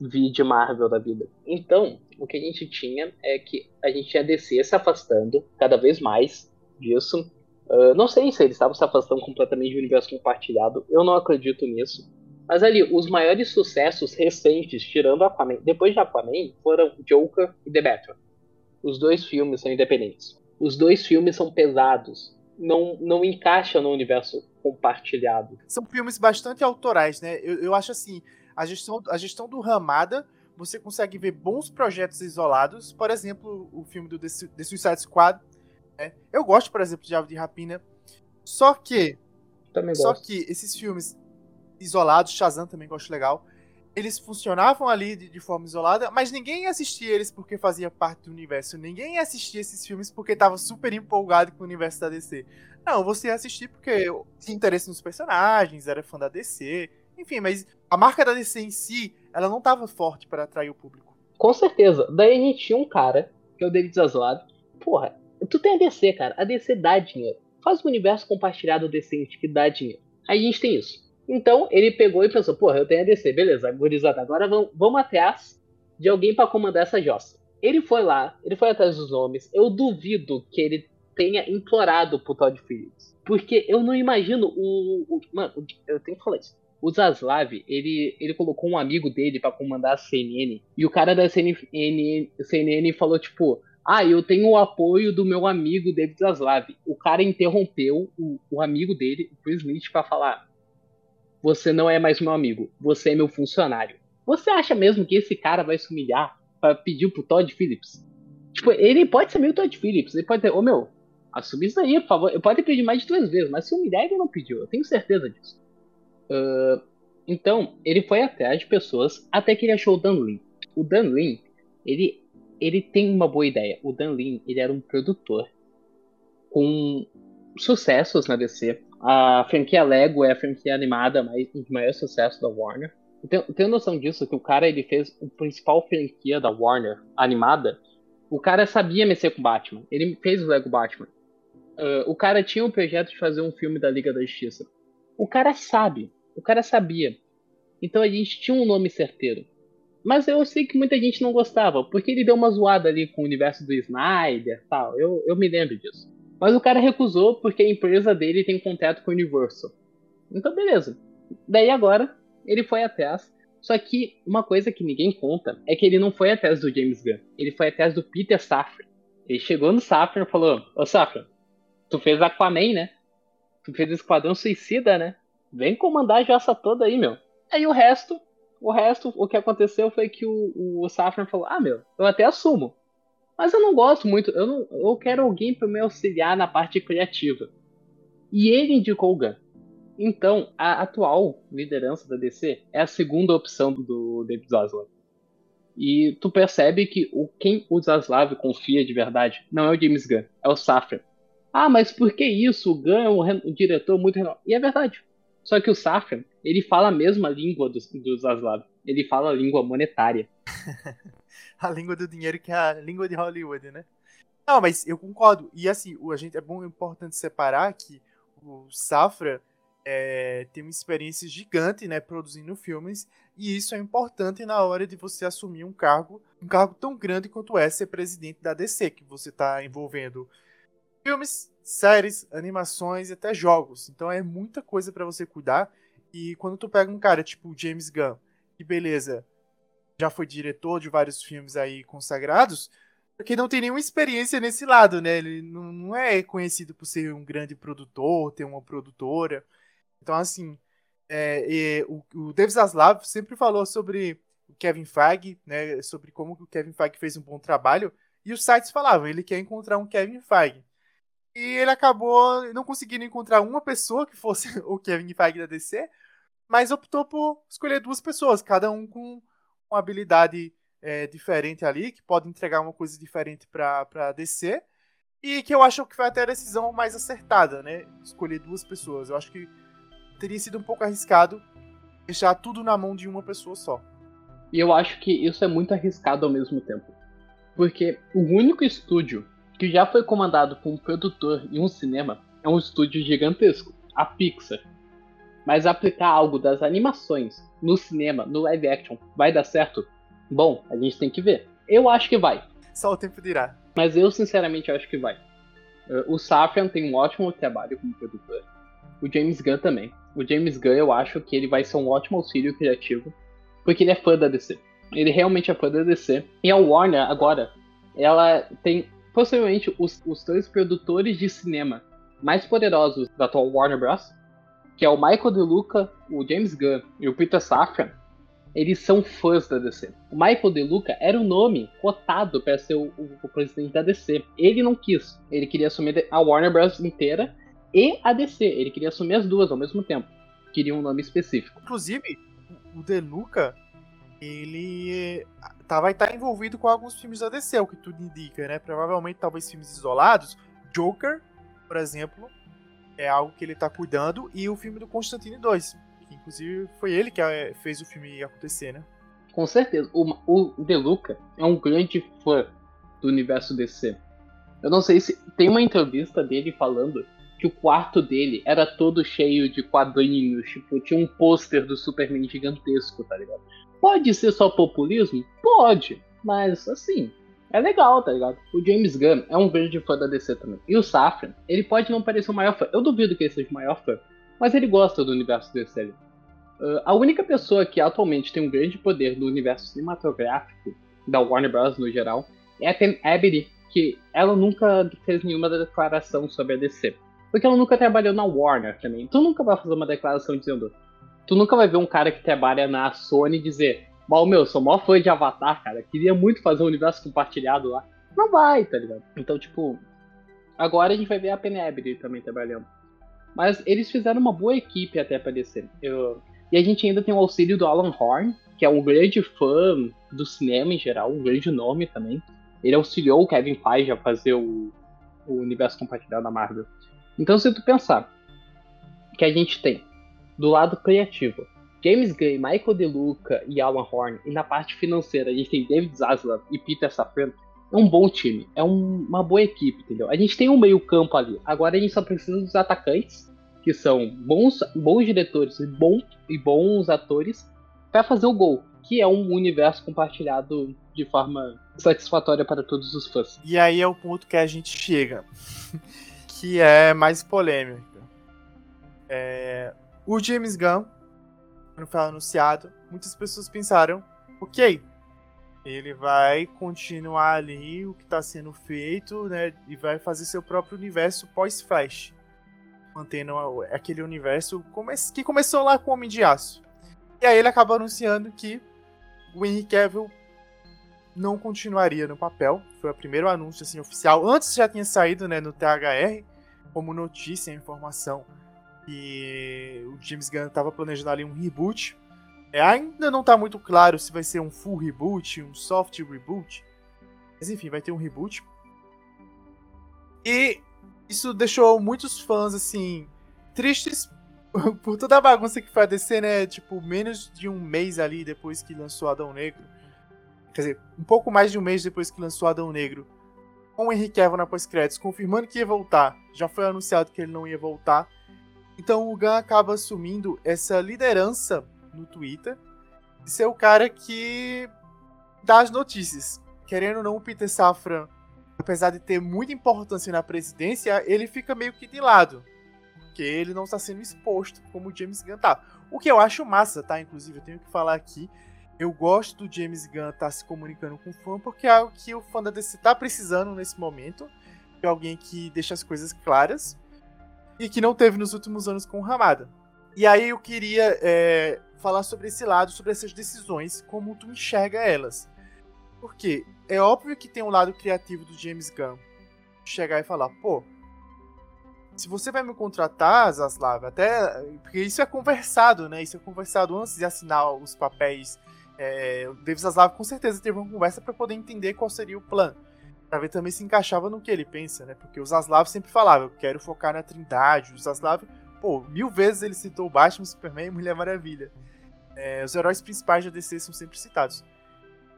Vide Marvel da vida. Então, o que a gente tinha é que a gente ia descer se afastando cada vez mais disso. Uh, não sei se eles estavam se afastando completamente do universo compartilhado. Eu não acredito nisso. Mas ali, os maiores sucessos recentes, tirando Aquaman, depois de Aquaman, foram Joker e The Batman. Os dois filmes são independentes. Os dois filmes são pesados. Não, não encaixam no universo compartilhado. São filmes bastante autorais, né? Eu, eu acho assim, a gestão, a gestão do Ramada, você consegue ver bons projetos isolados. Por exemplo, o filme do The, The Suicide Squad. Né? Eu gosto, por exemplo, de Ave de Rapina. Só que. Também só gosto. que esses filmes isolados, Shazam também gosto legal. Eles funcionavam ali de, de, forma isolada, mas ninguém assistia eles porque fazia parte do universo. Ninguém assistia esses filmes porque estava super empolgado com o universo da DC. Não, você ia assistir porque tinha interesse nos personagens, era fã da DC, enfim, mas a marca da DC em si, ela não estava forte para atrair o público. Com certeza. Daí a gente tinha um cara, que é o David Zaslav. Porra, tu tem a DC, cara. A DC dá dinheiro. Faz um universo compartilhado decente que dá dinheiro. Aí a gente tem isso. Então, ele pegou e pensou, porra, eu tenho a DC, beleza, gurizada, agora vamos, vamos atrás de alguém para comandar essa jossa. Ele foi lá, ele foi atrás dos nomes. Eu duvido que ele tenha implorado pro Todd Phillips. Porque eu não imagino o. o mano, eu tenho que falar isso. O Zaslav, ele, ele colocou um amigo dele para comandar a CNN. E o cara da CNN, CNN falou, tipo, Ah, eu tenho o apoio do meu amigo David Zaslav. O cara interrompeu o, o amigo dele, o Chris Smith, pra falar: Você não é mais meu amigo, você é meu funcionário. Você acha mesmo que esse cara vai se humilhar pra pedir pro Todd Phillips? Tipo, ele pode ser meio Todd Phillips, ele pode ter, ô oh, meu, assume isso aí, por favor. Ele pode pedir mais de duas vezes, mas se humilhar ele não pediu, eu tenho certeza disso. Uh, então, ele foi atrás de pessoas até que ele achou o Dan Lin. O Dan Lin, ele ele tem uma boa ideia. O Dan Lin, ele era um produtor com sucessos na DC. A franquia Lego é a franquia animada mais, de maior sucesso da Warner. Eu tenho, noção disso, que o cara ele fez a principal franquia da Warner animada. O cara sabia mexer com Batman. Ele fez o Lego Batman. Uh, o cara tinha o um projeto de fazer um filme da Liga da Justiça. O cara sabe. O cara sabia. Então a gente tinha um nome certeiro. Mas eu sei que muita gente não gostava, porque ele deu uma zoada ali com o universo do Snyder tal. Eu, eu me lembro disso. Mas o cara recusou porque a empresa dele tem contato com o Universal. Então, beleza. Daí agora, ele foi atrás. Só que uma coisa que ninguém conta é que ele não foi atrás do James Gunn. Ele foi atrás do Peter Safran. Ele chegou no Safran e falou: Ô Safran, tu fez Aquaman, né? Tu fez Esquadrão Suicida, né? Vem comandar a jossa toda aí, meu. Aí o resto o resto, o que aconteceu foi que o, o Safran falou: Ah, meu, eu até assumo. Mas eu não gosto muito, eu, não, eu quero alguém para me auxiliar na parte criativa. E ele indicou o Gun. Então, a atual liderança da DC é a segunda opção do David Zaslav. E tu percebe que o, quem o Zaslav confia de verdade não é o James Gunn, é o Safran. Ah, mas por que isso? O Gunn é um, um diretor muito renomado. E é verdade. Só que o Safran, ele fala a mesma língua dos, dos Zaslav. Ele fala a língua monetária. [laughs] a língua do dinheiro, que é a língua de Hollywood, né? Não, mas eu concordo. E assim, a gente é bom importante separar que o Safra é, tem uma experiência gigante, né, produzindo filmes, e isso é importante na hora de você assumir um cargo, um cargo tão grande quanto é ser presidente da DC, que você está envolvendo filmes, séries, animações e até jogos. Então é muita coisa para você cuidar. E quando tu pega um cara tipo James Gunn, que beleza, já foi diretor de vários filmes aí consagrados, porque não tem nenhuma experiência nesse lado, né? Ele não, é conhecido por ser um grande produtor, ter uma produtora. Então, assim, é, o, o David Zaslav sempre falou sobre o Kevin Feige, né? Sobre como o Kevin Feige fez um bom trabalho. E os sites falavam, ele quer encontrar um Kevin Feige. E ele acabou não conseguindo encontrar uma pessoa que fosse [laughs] o Kevin Feige da DC, mas optou por escolher duas pessoas, cada um com uma habilidade é, diferente ali, que pode entregar uma coisa diferente para DC. E que eu acho que foi até a decisão mais acertada, né? Escolher duas pessoas. Eu acho que teria sido um pouco arriscado deixar tudo na mão de uma pessoa só. E eu acho que isso é muito arriscado ao mesmo tempo. Porque o único estúdio que já foi comandado por um produtor e um cinema, é um estúdio gigantesco, a Pixar. Mas aplicar algo das animações no cinema, no live action, vai dar certo? Bom, a gente tem que ver. Eu acho que vai. Só o tempo dirá. Mas eu sinceramente acho que vai. Uh, o Safran tem um ótimo trabalho como produtor. O James Gunn também. O James Gunn eu acho que ele vai ser um ótimo auxílio criativo, porque ele é fã da DC. Ele realmente é fã da DC. E a Warner agora, ela tem possivelmente os, os dois produtores de cinema mais poderosos da atual Warner Bros., que é o Michael DeLuca, o James Gunn e o Peter Safran, eles são fãs da DC. O Michael DeLuca era o nome cotado para ser o, o, o, presidente da DC. Ele não quis. Ele queria assumir a Warner Bros. inteira e a DC. Ele queria assumir as duas ao mesmo tempo. Queria um nome específico. Inclusive, o DeLuca ele tá, vai estar tá envolvido com alguns filmes da DC, o que tudo indica, né? Provavelmente, talvez filmes isolados. Joker, por exemplo, é algo que ele tá cuidando. E o filme do Constantine 2, que inclusive foi ele que é, fez o filme acontecer, né? Com certeza. O, o De Luca é um grande fã do universo DC. Eu não sei se. Tem uma entrevista dele falando que o quarto dele era todo cheio de quadrinhos, tipo, tinha um pôster do Superman gigantesco, tá ligado? Pode ser só populismo? Pode. Mas, assim, é legal, tá ligado? O James Gunn é um grande fã da DC também. E o Safran, ele pode não parecer o maior fã. Eu duvido que ele seja o maior fã. Mas ele gosta do universo DC. Uh, a única pessoa que atualmente tem um grande poder no universo cinematográfico da Warner Bros. no geral é a Tem Abby, porque ela nunca fez nenhuma declaração sobre a DC. Porque ela nunca trabalhou na Warner também. Tu nunca vai fazer uma declaração dizendo. Tu nunca vai ver um cara que trabalha na Sony dizer: Mal, meu, sou maior fã de Avatar, cara. Queria muito fazer um universo compartilhado lá. Não vai, tá ligado? Então, tipo. Agora a gente vai ver a Penebre também trabalhando. Mas eles fizeram uma boa equipe até pra descer. Eu... E a gente ainda tem o auxílio do Alan Horn, que é um grande fã do cinema em geral, um grande nome também. Ele auxiliou o Kevin Feige a fazer o, o universo compartilhado da Marvel. Então, se tu pensar que a gente tem do lado criativo James Gunn, Michael DeLuca e Alan Horn, e na parte financeira a gente tem David Zaslav e Peter Safran, é um bom time, é um, uma boa equipe, entendeu? A gente tem um meio campo ali, agora a gente só precisa dos atacantes, que são bons, bons diretores e, bom, e bons atores, para fazer o gol, que é um universo compartilhado de forma satisfatória para todos os fãs. E aí é o ponto que a gente chega, [laughs] que é mais polêmico. É, o James Gunn quando foi anunciado, muitas pessoas pensaram, ok, ele vai continuar ali o que está sendo feito, né, e vai fazer seu próprio universo pós-Flash, mantendo aquele universo que começou lá com o Homem de Aço. E aí ele acaba anunciando que o Henry Cavill não continuaria no papel. Foi o primeiro anúncio assim oficial. Antes já tinha saído, né, no THR como notícia, informação e o James Gunn estava planejando ali um reboot. É, ainda não está muito claro se vai ser um full reboot, um soft reboot. Mas enfim, vai ter um reboot. E isso deixou muitos fãs assim tristes [laughs] por toda a bagunça que foi a DC, né? Tipo, menos de um mês ali depois que lançou Adão Negro. Quer dizer, um pouco mais de um mês depois que lançou Adão Negro. Com o Henry Cavill na pós-créditos, confirmando que ia voltar. Já foi anunciado que ele não ia voltar. Então o Gun acaba assumindo essa liderança no Twitter de ser o cara que dá as notícias. Querendo ou não, o Peter Safran, apesar de ter muita importância na presidência, ele fica meio que de lado. Porque ele não está sendo exposto como o James Gunn tá. O que eu acho massa, tá? Inclusive, eu tenho que falar aqui. Eu gosto do James Gunn estar tá se comunicando com o fã, porque é algo que o fã da DC tá precisando nesse momento. De alguém que deixa as coisas claras e que não teve nos últimos anos com o Ramada. E aí eu queria é, falar sobre esse lado, sobre essas decisões, como tu enxerga elas. Porque é óbvio que tem um lado criativo do James Gunn chegar e falar, pô, se você vai me contratar, Zaslav, até. Porque isso é conversado, né? Isso é conversado antes de assinar os papéis. É, o David Zaslav com certeza teve uma conversa para poder entender qual seria o plano pra ver também se encaixava no que ele pensa, né? Porque o Zaslav sempre falava, eu quero focar na trindade. O Zaslav, pô, mil vezes ele citou Batman, Superman e Mulher Maravilha. É, os heróis principais da DC são sempre citados.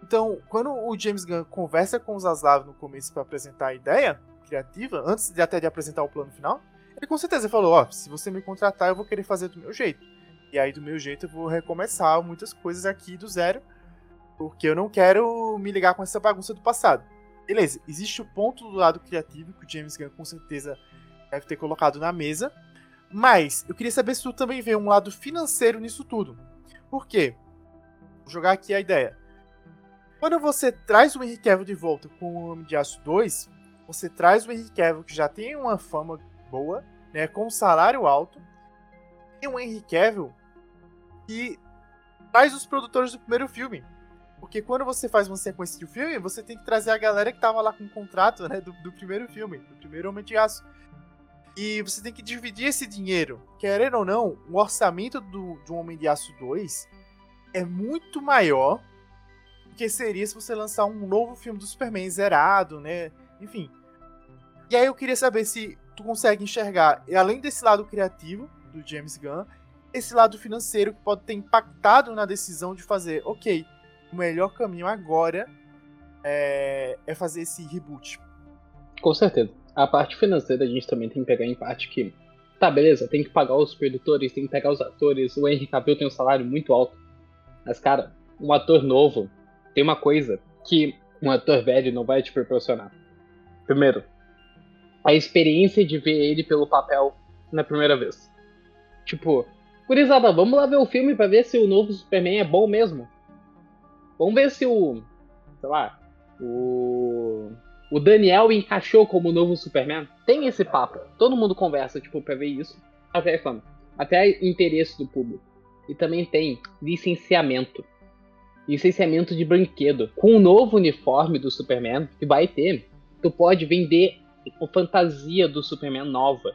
Então, quando o James Gunn conversa com o Zaslav no começo para apresentar a ideia criativa, antes de até de apresentar o plano final, ele com certeza falou, ó, oh, se você me contratar, eu vou querer fazer do meu jeito. E aí, do meu jeito, eu vou recomeçar muitas coisas aqui do zero, porque eu não quero me ligar com essa bagunça do passado beleza, existe o ponto do lado criativo que o James Gunn com certeza deve ter colocado na mesa. Mas eu queria saber se tu também vê um lado financeiro nisso tudo. Por quê? Vou jogar aqui a ideia. Quando você traz o Henry Cavill de volta com o Homem de Aço 2, você traz o Henry Cavill que já tem uma fama boa, né, com um salário alto, e um Henry Cavill que traz os produtores do primeiro filme. Porque quando você faz uma sequência de um filme, você tem que trazer a galera que tava lá com o contrato, né, do, do primeiro filme, do primeiro Homem de Aço. E você tem que dividir esse dinheiro. Querendo ou não, o orçamento do, do Homem de Aço 2 é muito maior do que seria se você lançar um novo filme do Superman zerado, né? Enfim. E aí eu queria saber se tu consegue enxergar, além desse lado criativo do James Gunn, esse lado financeiro que pode ter impactado na decisão de fazer, ok, o melhor caminho agora é, é fazer esse reboot. Com certeza. A parte financeira a gente também tem que pegar em parte que. Tá, beleza, tem que pagar os produtores, tem que pegar os atores. O Henry Cavill tem um salário muito alto. Mas, cara, um ator novo tem uma coisa que um ator velho não vai te proporcionar. Primeiro, a experiência de ver ele pelo papel na primeira vez. Tipo, Curizada, vamos lá ver o filme para ver se o novo Superman é bom mesmo. Vamos ver se o. Sei lá. O. o Daniel encaixou como novo Superman. Tem esse papo. Todo mundo conversa, tipo, pra ver isso. Até fã. Até interesse do público. E também tem licenciamento. Licenciamento de brinquedo. Com o novo uniforme do Superman, que vai ter, tu pode vender fantasia do Superman nova.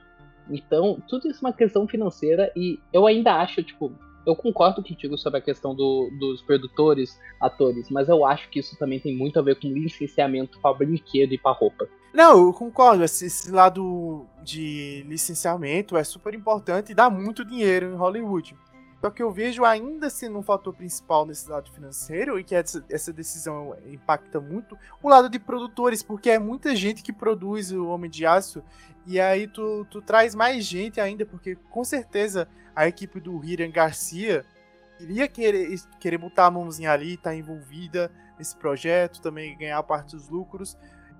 Então, tudo isso é uma questão financeira e eu ainda acho, tipo, eu concordo contigo sobre a questão do, dos produtores, atores, mas eu acho que isso também tem muito a ver com licenciamento para brinquedo e para roupa. Não, eu concordo. Esse, esse, lado de licenciamento é super importante e dá muito dinheiro em Hollywood. Só que eu vejo ainda sendo um fator principal nesse lado financeiro e que essa, essa decisão impacta muito o lado de produtores, porque é muita gente que produz o Homem de Aço e aí tu, tu traz mais gente ainda, porque com certeza a equipe do Hiran Garcia iria querer, querer botar a mãozinha ali, estar tá envolvida nesse projeto, também ganhar parte dos lucros.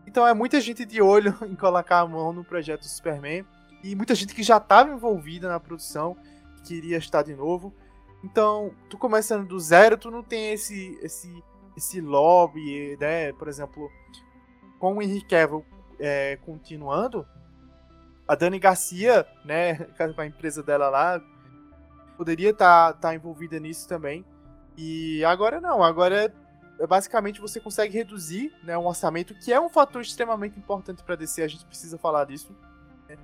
Então é muita gente de olho [laughs] em colocar a mão no projeto Superman e muita gente que já estava envolvida na produção queria estar de novo. Então, tu começando do zero, tu não tem esse esse esse lobby, né? Por exemplo, com o Henry Cavill é, continuando, a Dani Garcia, né, [laughs] com a empresa dela lá, poderia estar tá, tá envolvida nisso também. E agora não, agora é, basicamente você consegue reduzir né, um orçamento, que é um fator extremamente importante para DC, a gente precisa falar disso. Né?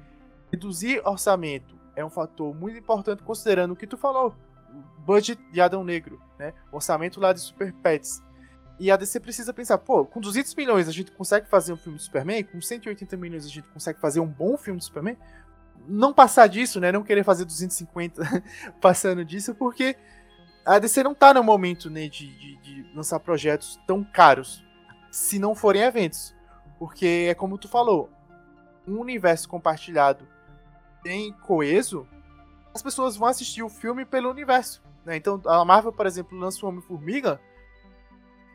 Reduzir orçamento é um fator muito importante considerando o que tu falou, o budget de Adão Negro, né? O orçamento lá de Super Pets. E a DC precisa pensar, pô, com 200 milhões a gente consegue fazer um filme de Superman, com 180 milhões a gente consegue fazer um bom filme de Superman. Não passar disso, né? Não querer fazer 250 [laughs] passando disso, porque a DC não tá no momento né, de, de, de lançar projetos tão caros, se não forem eventos. Porque é como tu falou, um universo compartilhado bem coeso, as pessoas vão assistir o filme pelo universo. Né? Então, a Marvel, por exemplo, lança o Homem-Formiga.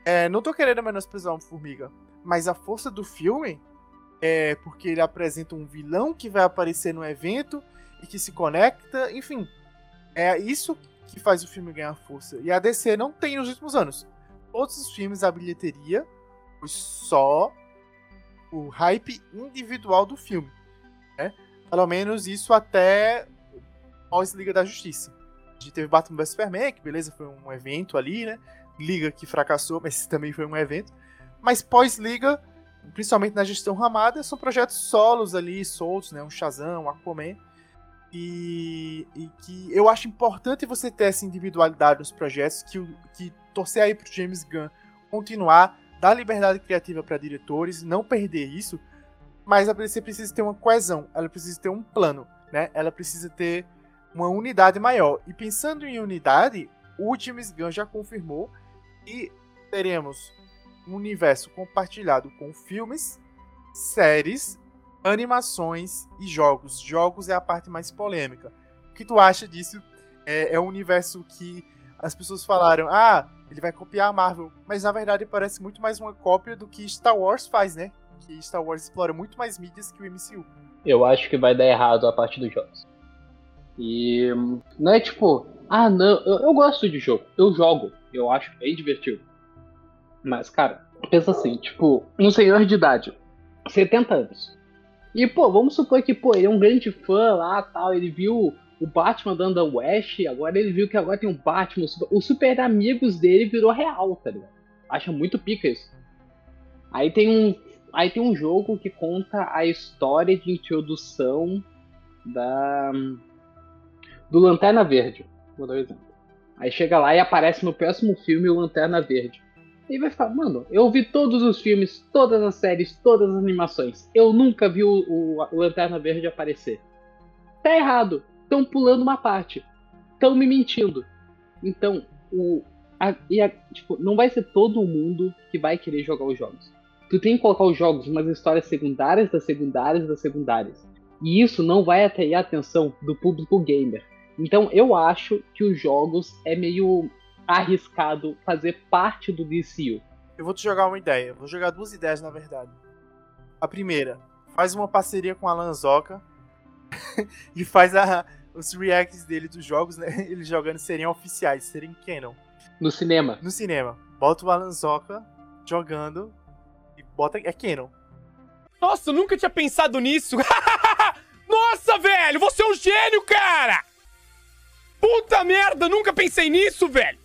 É, não tô querendo menosprezar o Homem-Formiga, mas a força do filme é porque ele apresenta um vilão que vai aparecer no evento e que se conecta, enfim. É isso que faz o filme ganhar força. E a DC não tem nos últimos anos. Todos os filmes, a bilheteria foi só o hype individual do filme. Né? Pelo menos isso até pós-Liga da Justiça. A gente teve Batman vs Superman, que beleza, foi um evento ali, né? Liga que fracassou, mas também foi um evento. Mas pós-Liga, principalmente na gestão ramada, são projetos solos ali, soltos, né? Um Shazam, um Aquaman. E, e, que eu acho importante você ter essa individualidade nos projetos, que, que torcer aí pro James Gunn continuar, dar liberdade criativa para diretores, não perder isso, mas você precisa ter uma coesão, ela precisa ter um plano, né? Ela precisa ter uma unidade maior. E pensando em unidade, o James Gunn já confirmou que teremos um universo compartilhado com filmes, séries, animações e jogos. Jogos é a parte mais polêmica. O que tu acha disso? É, é um universo que as pessoas falaram, ah, ele vai copiar a Marvel, mas na verdade parece muito mais uma cópia do que Star Wars faz, né? que Star Wars explora muito mais mídias que o MCU. Eu acho que vai dar errado a parte dos jogos. E não é tipo, ah não, eu, eu gosto de jogo, eu jogo, eu acho bem divertido. Mas, cara, pensa assim, tipo, um senhor de idade, 70 anos. E, pô, vamos supor que, pô, ele é um grande fã lá, tal, ele viu o Batman dando a West, agora ele viu que agora tem um Batman, o Super Amigos dele virou real, tá ligado? Acha muito pica isso. Aí tem um Aí tem um jogo que conta a história de introdução da do Lanterna Verde. Vou dar um exemplo. Aí chega lá e aparece no próximo filme o Lanterna Verde. E vai ficar, mano, eu vi todos os filmes, todas as séries, todas as animações. Eu nunca vi o, o, o Lanterna Verde aparecer. Tá errado. Estão pulando uma parte. Estão me mentindo. Então, o, a, a, tipo, não vai ser todo mundo que vai querer jogar os jogos tu tem que colocar os jogos umas histórias secundárias das secundárias das secundárias. E isso não vai atrair a atenção do público gamer. Então eu acho que os jogos é meio arriscado fazer parte do DCU. Eu vou te jogar uma ideia. Vou jogar duas ideias, na verdade. A primeira, faz uma parceria com a Lanzoca [laughs] e faz a, os reacts dele dos jogos, né? [laughs] Eles jogando seriam oficiais, seriam canon. No cinema. No cinema. Bota o Alan Zoka jogando bota é canon. Nossa, eu nunca tinha pensado nisso. [laughs] Nossa, velho, você é um gênio, cara! Puta merda, nunca pensei nisso, velho!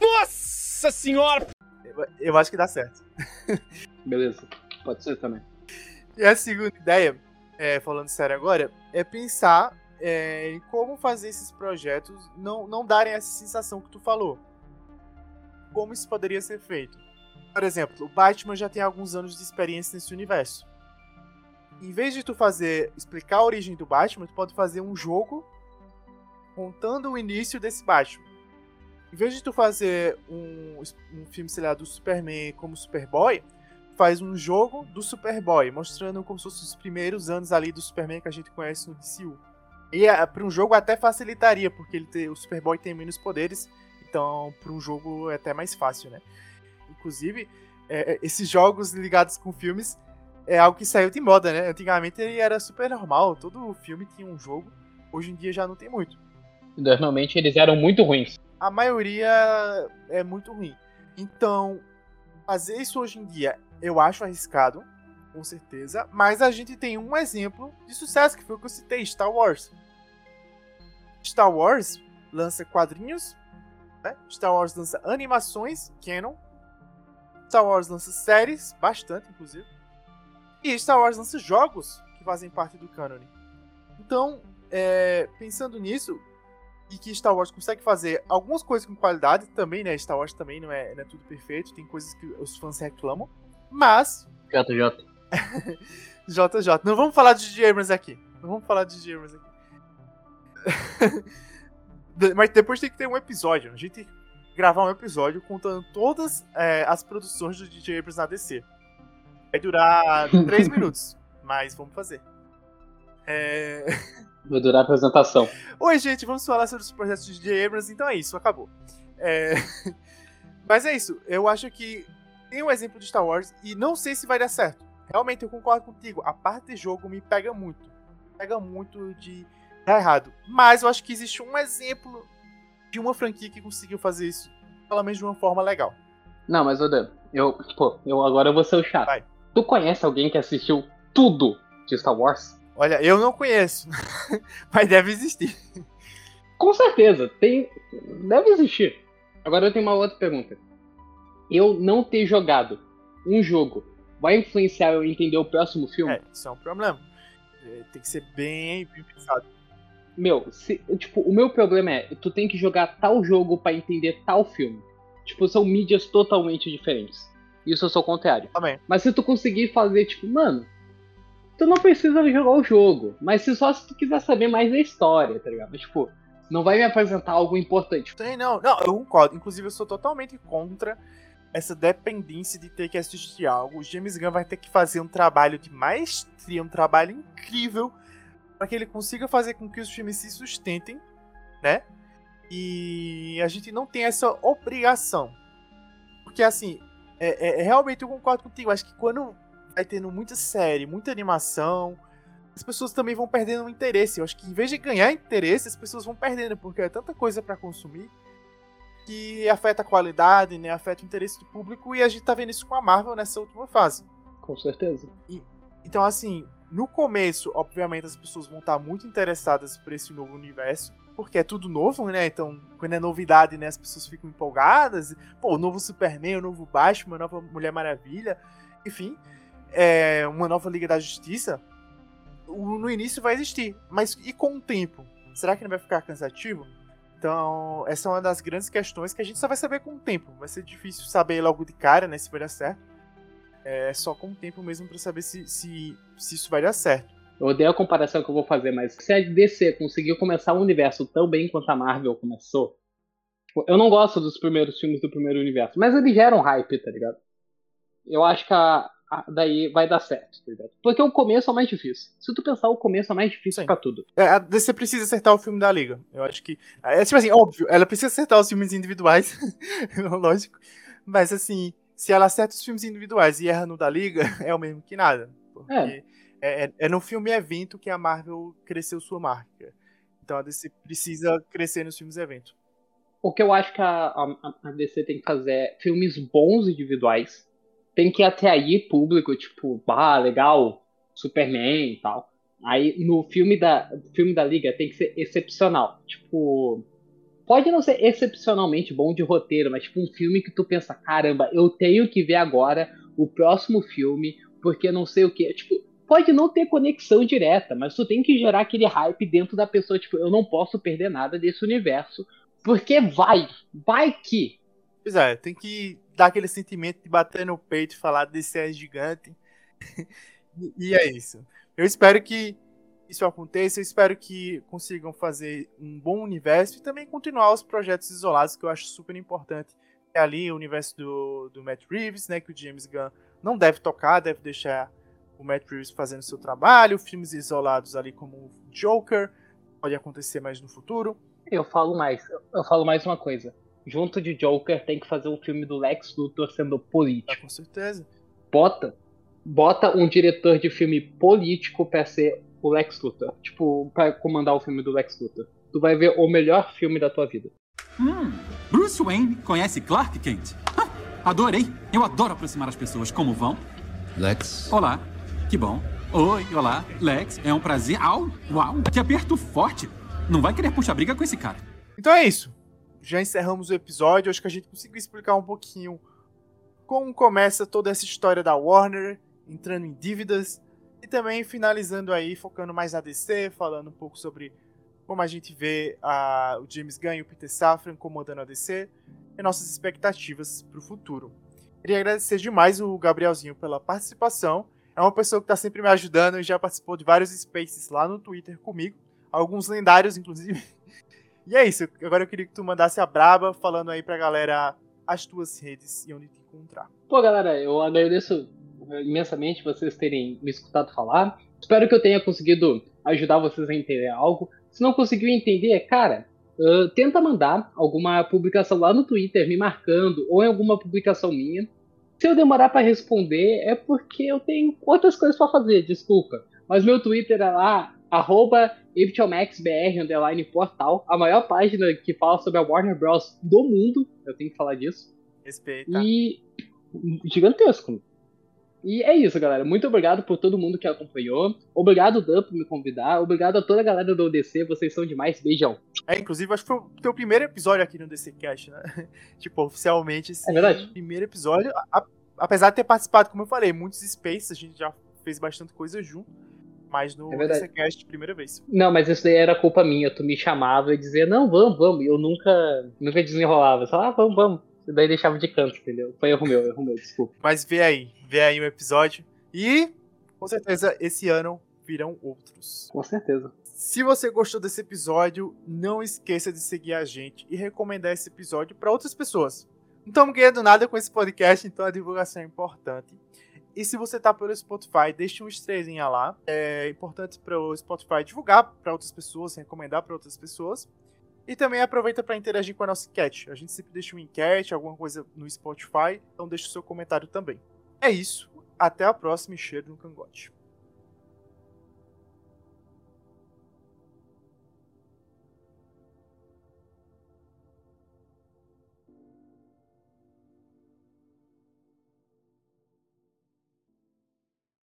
Nossa senhora! Eu, eu acho que dá certo. [laughs] Beleza, pode ser também. E a segunda ideia, é, falando sério agora, é pensar é, em como fazer esses projetos não, não darem essa sensação que tu falou. Como isso poderia ser feito? Por exemplo, o Batman já tem alguns anos de experiência nesse universo. Em vez de tu fazer explicar a origem do Batman, tu pode fazer um jogo contando o início desse Batman. Em vez de tu fazer um, um filme, sei lá, do Superman como Superboy, faz um jogo do Superboy, mostrando como se fossem os primeiros anos ali do Superman que a gente conhece no DCU. E é, para um jogo até facilitaria, porque ele o Superboy tem menos poderes, então para um jogo é até mais fácil, né? Inclusive, é, é, esses jogos ligados com filmes é algo que saiu de moda, né? Antigamente ele era super normal, todo filme tinha um jogo, hoje em dia já não tem muito. Normalmente eles eram muito ruins. A maioria é muito ruim. Então, fazer isso hoje em dia eu acho arriscado, com certeza, mas a gente tem um exemplo de sucesso, que foi o que eu citei, Star Wars. Star Wars lança quadrinhos, né? Star Wars lança animações, canon. Star Wars lança séries, bastante inclusive. E Star Wars lança jogos que fazem parte do canon. Então, é, pensando nisso, e que Star Wars consegue fazer algumas coisas com qualidade também, né? Star Wars também não é, não é tudo perfeito, tem coisas que os fãs reclamam, mas. JJ. JJ. [laughs] Não vamos falar de J. Abrams aqui. Não vamos falar de J. Abrams aqui. [laughs] mas depois tem que ter um episódio. A gente tem que gravar um episódio contando todas é, as produções do DJ Abrams na DC. Vai durar [laughs] 3 minutos, mas vamos fazer. É. Vai durar a apresentação. Oi, gente, vamos falar sobre os projetos de J. Abrams, então é isso, acabou. É... [laughs] Mas é isso, eu acho que tem um exemplo de Star Wars e não sei se vai dar certo. Realmente, eu concordo contigo, a parte de jogo me pega muito. Pega muito de dar errado. Mas eu acho que existe um exemplo de uma franquia que conseguiu fazer isso, pelo menos de uma forma legal. Não, mas Odan, eu, pô, eu agora vou ser o chato. Vai. Tu conhece alguém que assistiu tudo de Star Wars? Olha, eu não conheço, [laughs] mas deve existir. Com certeza, tem. Deve existir. Agora eu tenho uma outra pergunta. Eu não ter jogado um jogo vai influenciar eu entender o próximo filme? É, isso é um problema. É, tem que ser bem, bem pensado. Meu, se, tipo, o meu problema é, tu tem que jogar tal jogo para entender tal filme. Tipo, são mídias totalmente diferentes. Isso eu sou o contrário. Também. Mas se tu conseguir fazer, tipo, mano, tu não precisa jogar o jogo. Mas se só se tu quiser saber mais da história, tá ligado? Mas, tipo, não vai me apresentar algo importante. Tem, não. Não, eu concordo. Inclusive, eu sou totalmente contra essa dependência de ter que assistir algo. O James Gunn vai ter que fazer um trabalho de maestria, um trabalho incrível, para que ele consiga fazer com que os filmes se sustentem, né? E a gente não tem essa obrigação. Porque, assim, é, é, realmente eu concordo contigo. Acho que quando vai tendo muita série, muita animação, as pessoas também vão perdendo o interesse. Eu acho que em vez de ganhar interesse, as pessoas vão perdendo, porque é tanta coisa para consumir que afeta a qualidade, né? Afeta o interesse do público e a gente tá vendo isso com a Marvel nessa última fase. Com certeza. E, então, assim, no começo, obviamente, as pessoas vão estar muito interessadas por esse novo universo, porque é tudo novo, né? Então, quando é novidade, né, as pessoas ficam empolgadas. Pô, o novo Superman, o novo Batman, a nova Mulher Maravilha, enfim é, uma nova Liga da Justiça, no início vai existir. Mas e com o tempo? Será que não vai ficar cansativo? Então, essa é uma das grandes questões que a gente só vai saber com o tempo. Vai ser difícil saber logo de cara, né, se vai dar certo. É só com o tempo mesmo para saber se, se, se isso vai dar certo. Eu odeio a comparação que eu vou fazer, mas se a DC conseguiu começar o universo tão bem quanto a Marvel começou, eu não gosto dos primeiros filmes do primeiro universo, mas eles geram hype, tá ligado? Eu acho que a, daí vai dar certo, tá ligado? Porque o começo é o mais difícil. Se tu pensar, o começo é o mais difícil Sim. pra tudo. É, a DC precisa acertar o filme da Liga. Eu acho que. É tipo assim, óbvio, ela precisa acertar os filmes individuais, [laughs] lógico. Mas assim, se ela acerta os filmes individuais e erra no da Liga, [laughs] é o mesmo que nada. Porque é, é, é no filme evento que a Marvel cresceu sua marca. Então a DC precisa crescer nos filmes evento. O que eu acho que a, a, a DC tem que fazer é filmes bons individuais tem que atrair público, tipo, ah, legal, Superman e tal. Aí no filme da, filme da Liga tem que ser excepcional. Tipo, pode não ser excepcionalmente bom de roteiro, mas tipo um filme que tu pensa, caramba, eu tenho que ver agora o próximo filme, porque não sei o que. Tipo, pode não ter conexão direta, mas tu tem que gerar aquele hype dentro da pessoa, tipo, eu não posso perder nada desse universo, porque vai, vai que. Pois é, tem que dar aquele sentimento de bater no peito e falar desse é gigante. [laughs] e é isso. Eu espero que isso aconteça, eu espero que consigam fazer um bom universo e também continuar os projetos isolados, que eu acho super importante. É ali o universo do, do Matt Reeves, né, que o James Gunn não deve tocar, deve deixar o Matt Reeves fazendo seu trabalho, filmes isolados ali como Joker, pode acontecer mais no futuro. Eu falo mais, eu falo mais uma coisa. Junto de Joker tem que fazer um filme do Lex Luthor sendo político. Ah, com certeza. Bota, bota um diretor de filme político pra ser o Lex Luthor. Tipo, pra comandar o filme do Lex Luthor. Tu vai ver o melhor filme da tua vida. Hum, Bruce Wayne conhece Clark Kent. Ah, adorei. Eu adoro aproximar as pessoas. Como vão? Lex. Olá. Que bom. Oi, olá. Lex, é um prazer. Au, uau, que aperto forte. Não vai querer puxar briga com esse cara. Então é isso. Já encerramos o episódio. Acho que a gente conseguiu explicar um pouquinho como começa toda essa história da Warner, entrando em dívidas, e também finalizando aí, focando mais na DC, falando um pouco sobre como a gente vê a, o James Gunn e o Peter Safran comandando a DC e nossas expectativas para o futuro. Queria agradecer demais o Gabrielzinho pela participação. É uma pessoa que está sempre me ajudando e já participou de vários spaces lá no Twitter comigo, alguns lendários, inclusive. [laughs] E é isso. Agora eu queria que tu mandasse a braba falando aí pra galera as tuas redes e onde te encontrar. Pô, galera, eu agradeço imensamente vocês terem me escutado falar. Espero que eu tenha conseguido ajudar vocês a entender algo. Se não conseguiu entender, cara, uh, tenta mandar alguma publicação lá no Twitter me marcando ou em alguma publicação minha. Se eu demorar para responder é porque eu tenho outras coisas para fazer, desculpa. Mas meu Twitter é lá, arroba underline portal, a maior página que fala sobre a Warner Bros. do mundo, eu tenho que falar disso. Respeita. E gigantesco. E é isso, galera. Muito obrigado por todo mundo que acompanhou. Obrigado, Dan, por me convidar. Obrigado a toda a galera do ODC. Vocês são demais. Beijão. É, inclusive, acho que foi o teu primeiro episódio aqui no DC Cast, né? [laughs] tipo, oficialmente. Assim, é verdade. Primeiro episódio. A, apesar de ter participado, como eu falei, muitos spaces, a gente já fez bastante coisa junto. Mas no é primeira vez. Não, mas isso daí era culpa minha. Tu me chamava e dizia, não, vamos, vamos. E eu nunca, nunca desenrolava. Só, ah, vamos, vamos. E daí deixava de canto, entendeu? Foi erro meu, erro meu, desculpa. Mas vê aí, vê aí um episódio. E com certeza esse ano virão outros. Com certeza. Se você gostou desse episódio, não esqueça de seguir a gente e recomendar esse episódio para outras pessoas. Não estamos ganhando nada com esse podcast, então a divulgação é importante. E se você tá pelo Spotify, deixe uma estrelinha lá. É importante para o Spotify divulgar para outras pessoas, recomendar para outras pessoas. E também aproveita para interagir com a nossa enquete. A gente sempre deixa uma enquete, alguma coisa no Spotify, então deixe o seu comentário também. É isso. Até a próxima e cheiro no cangote.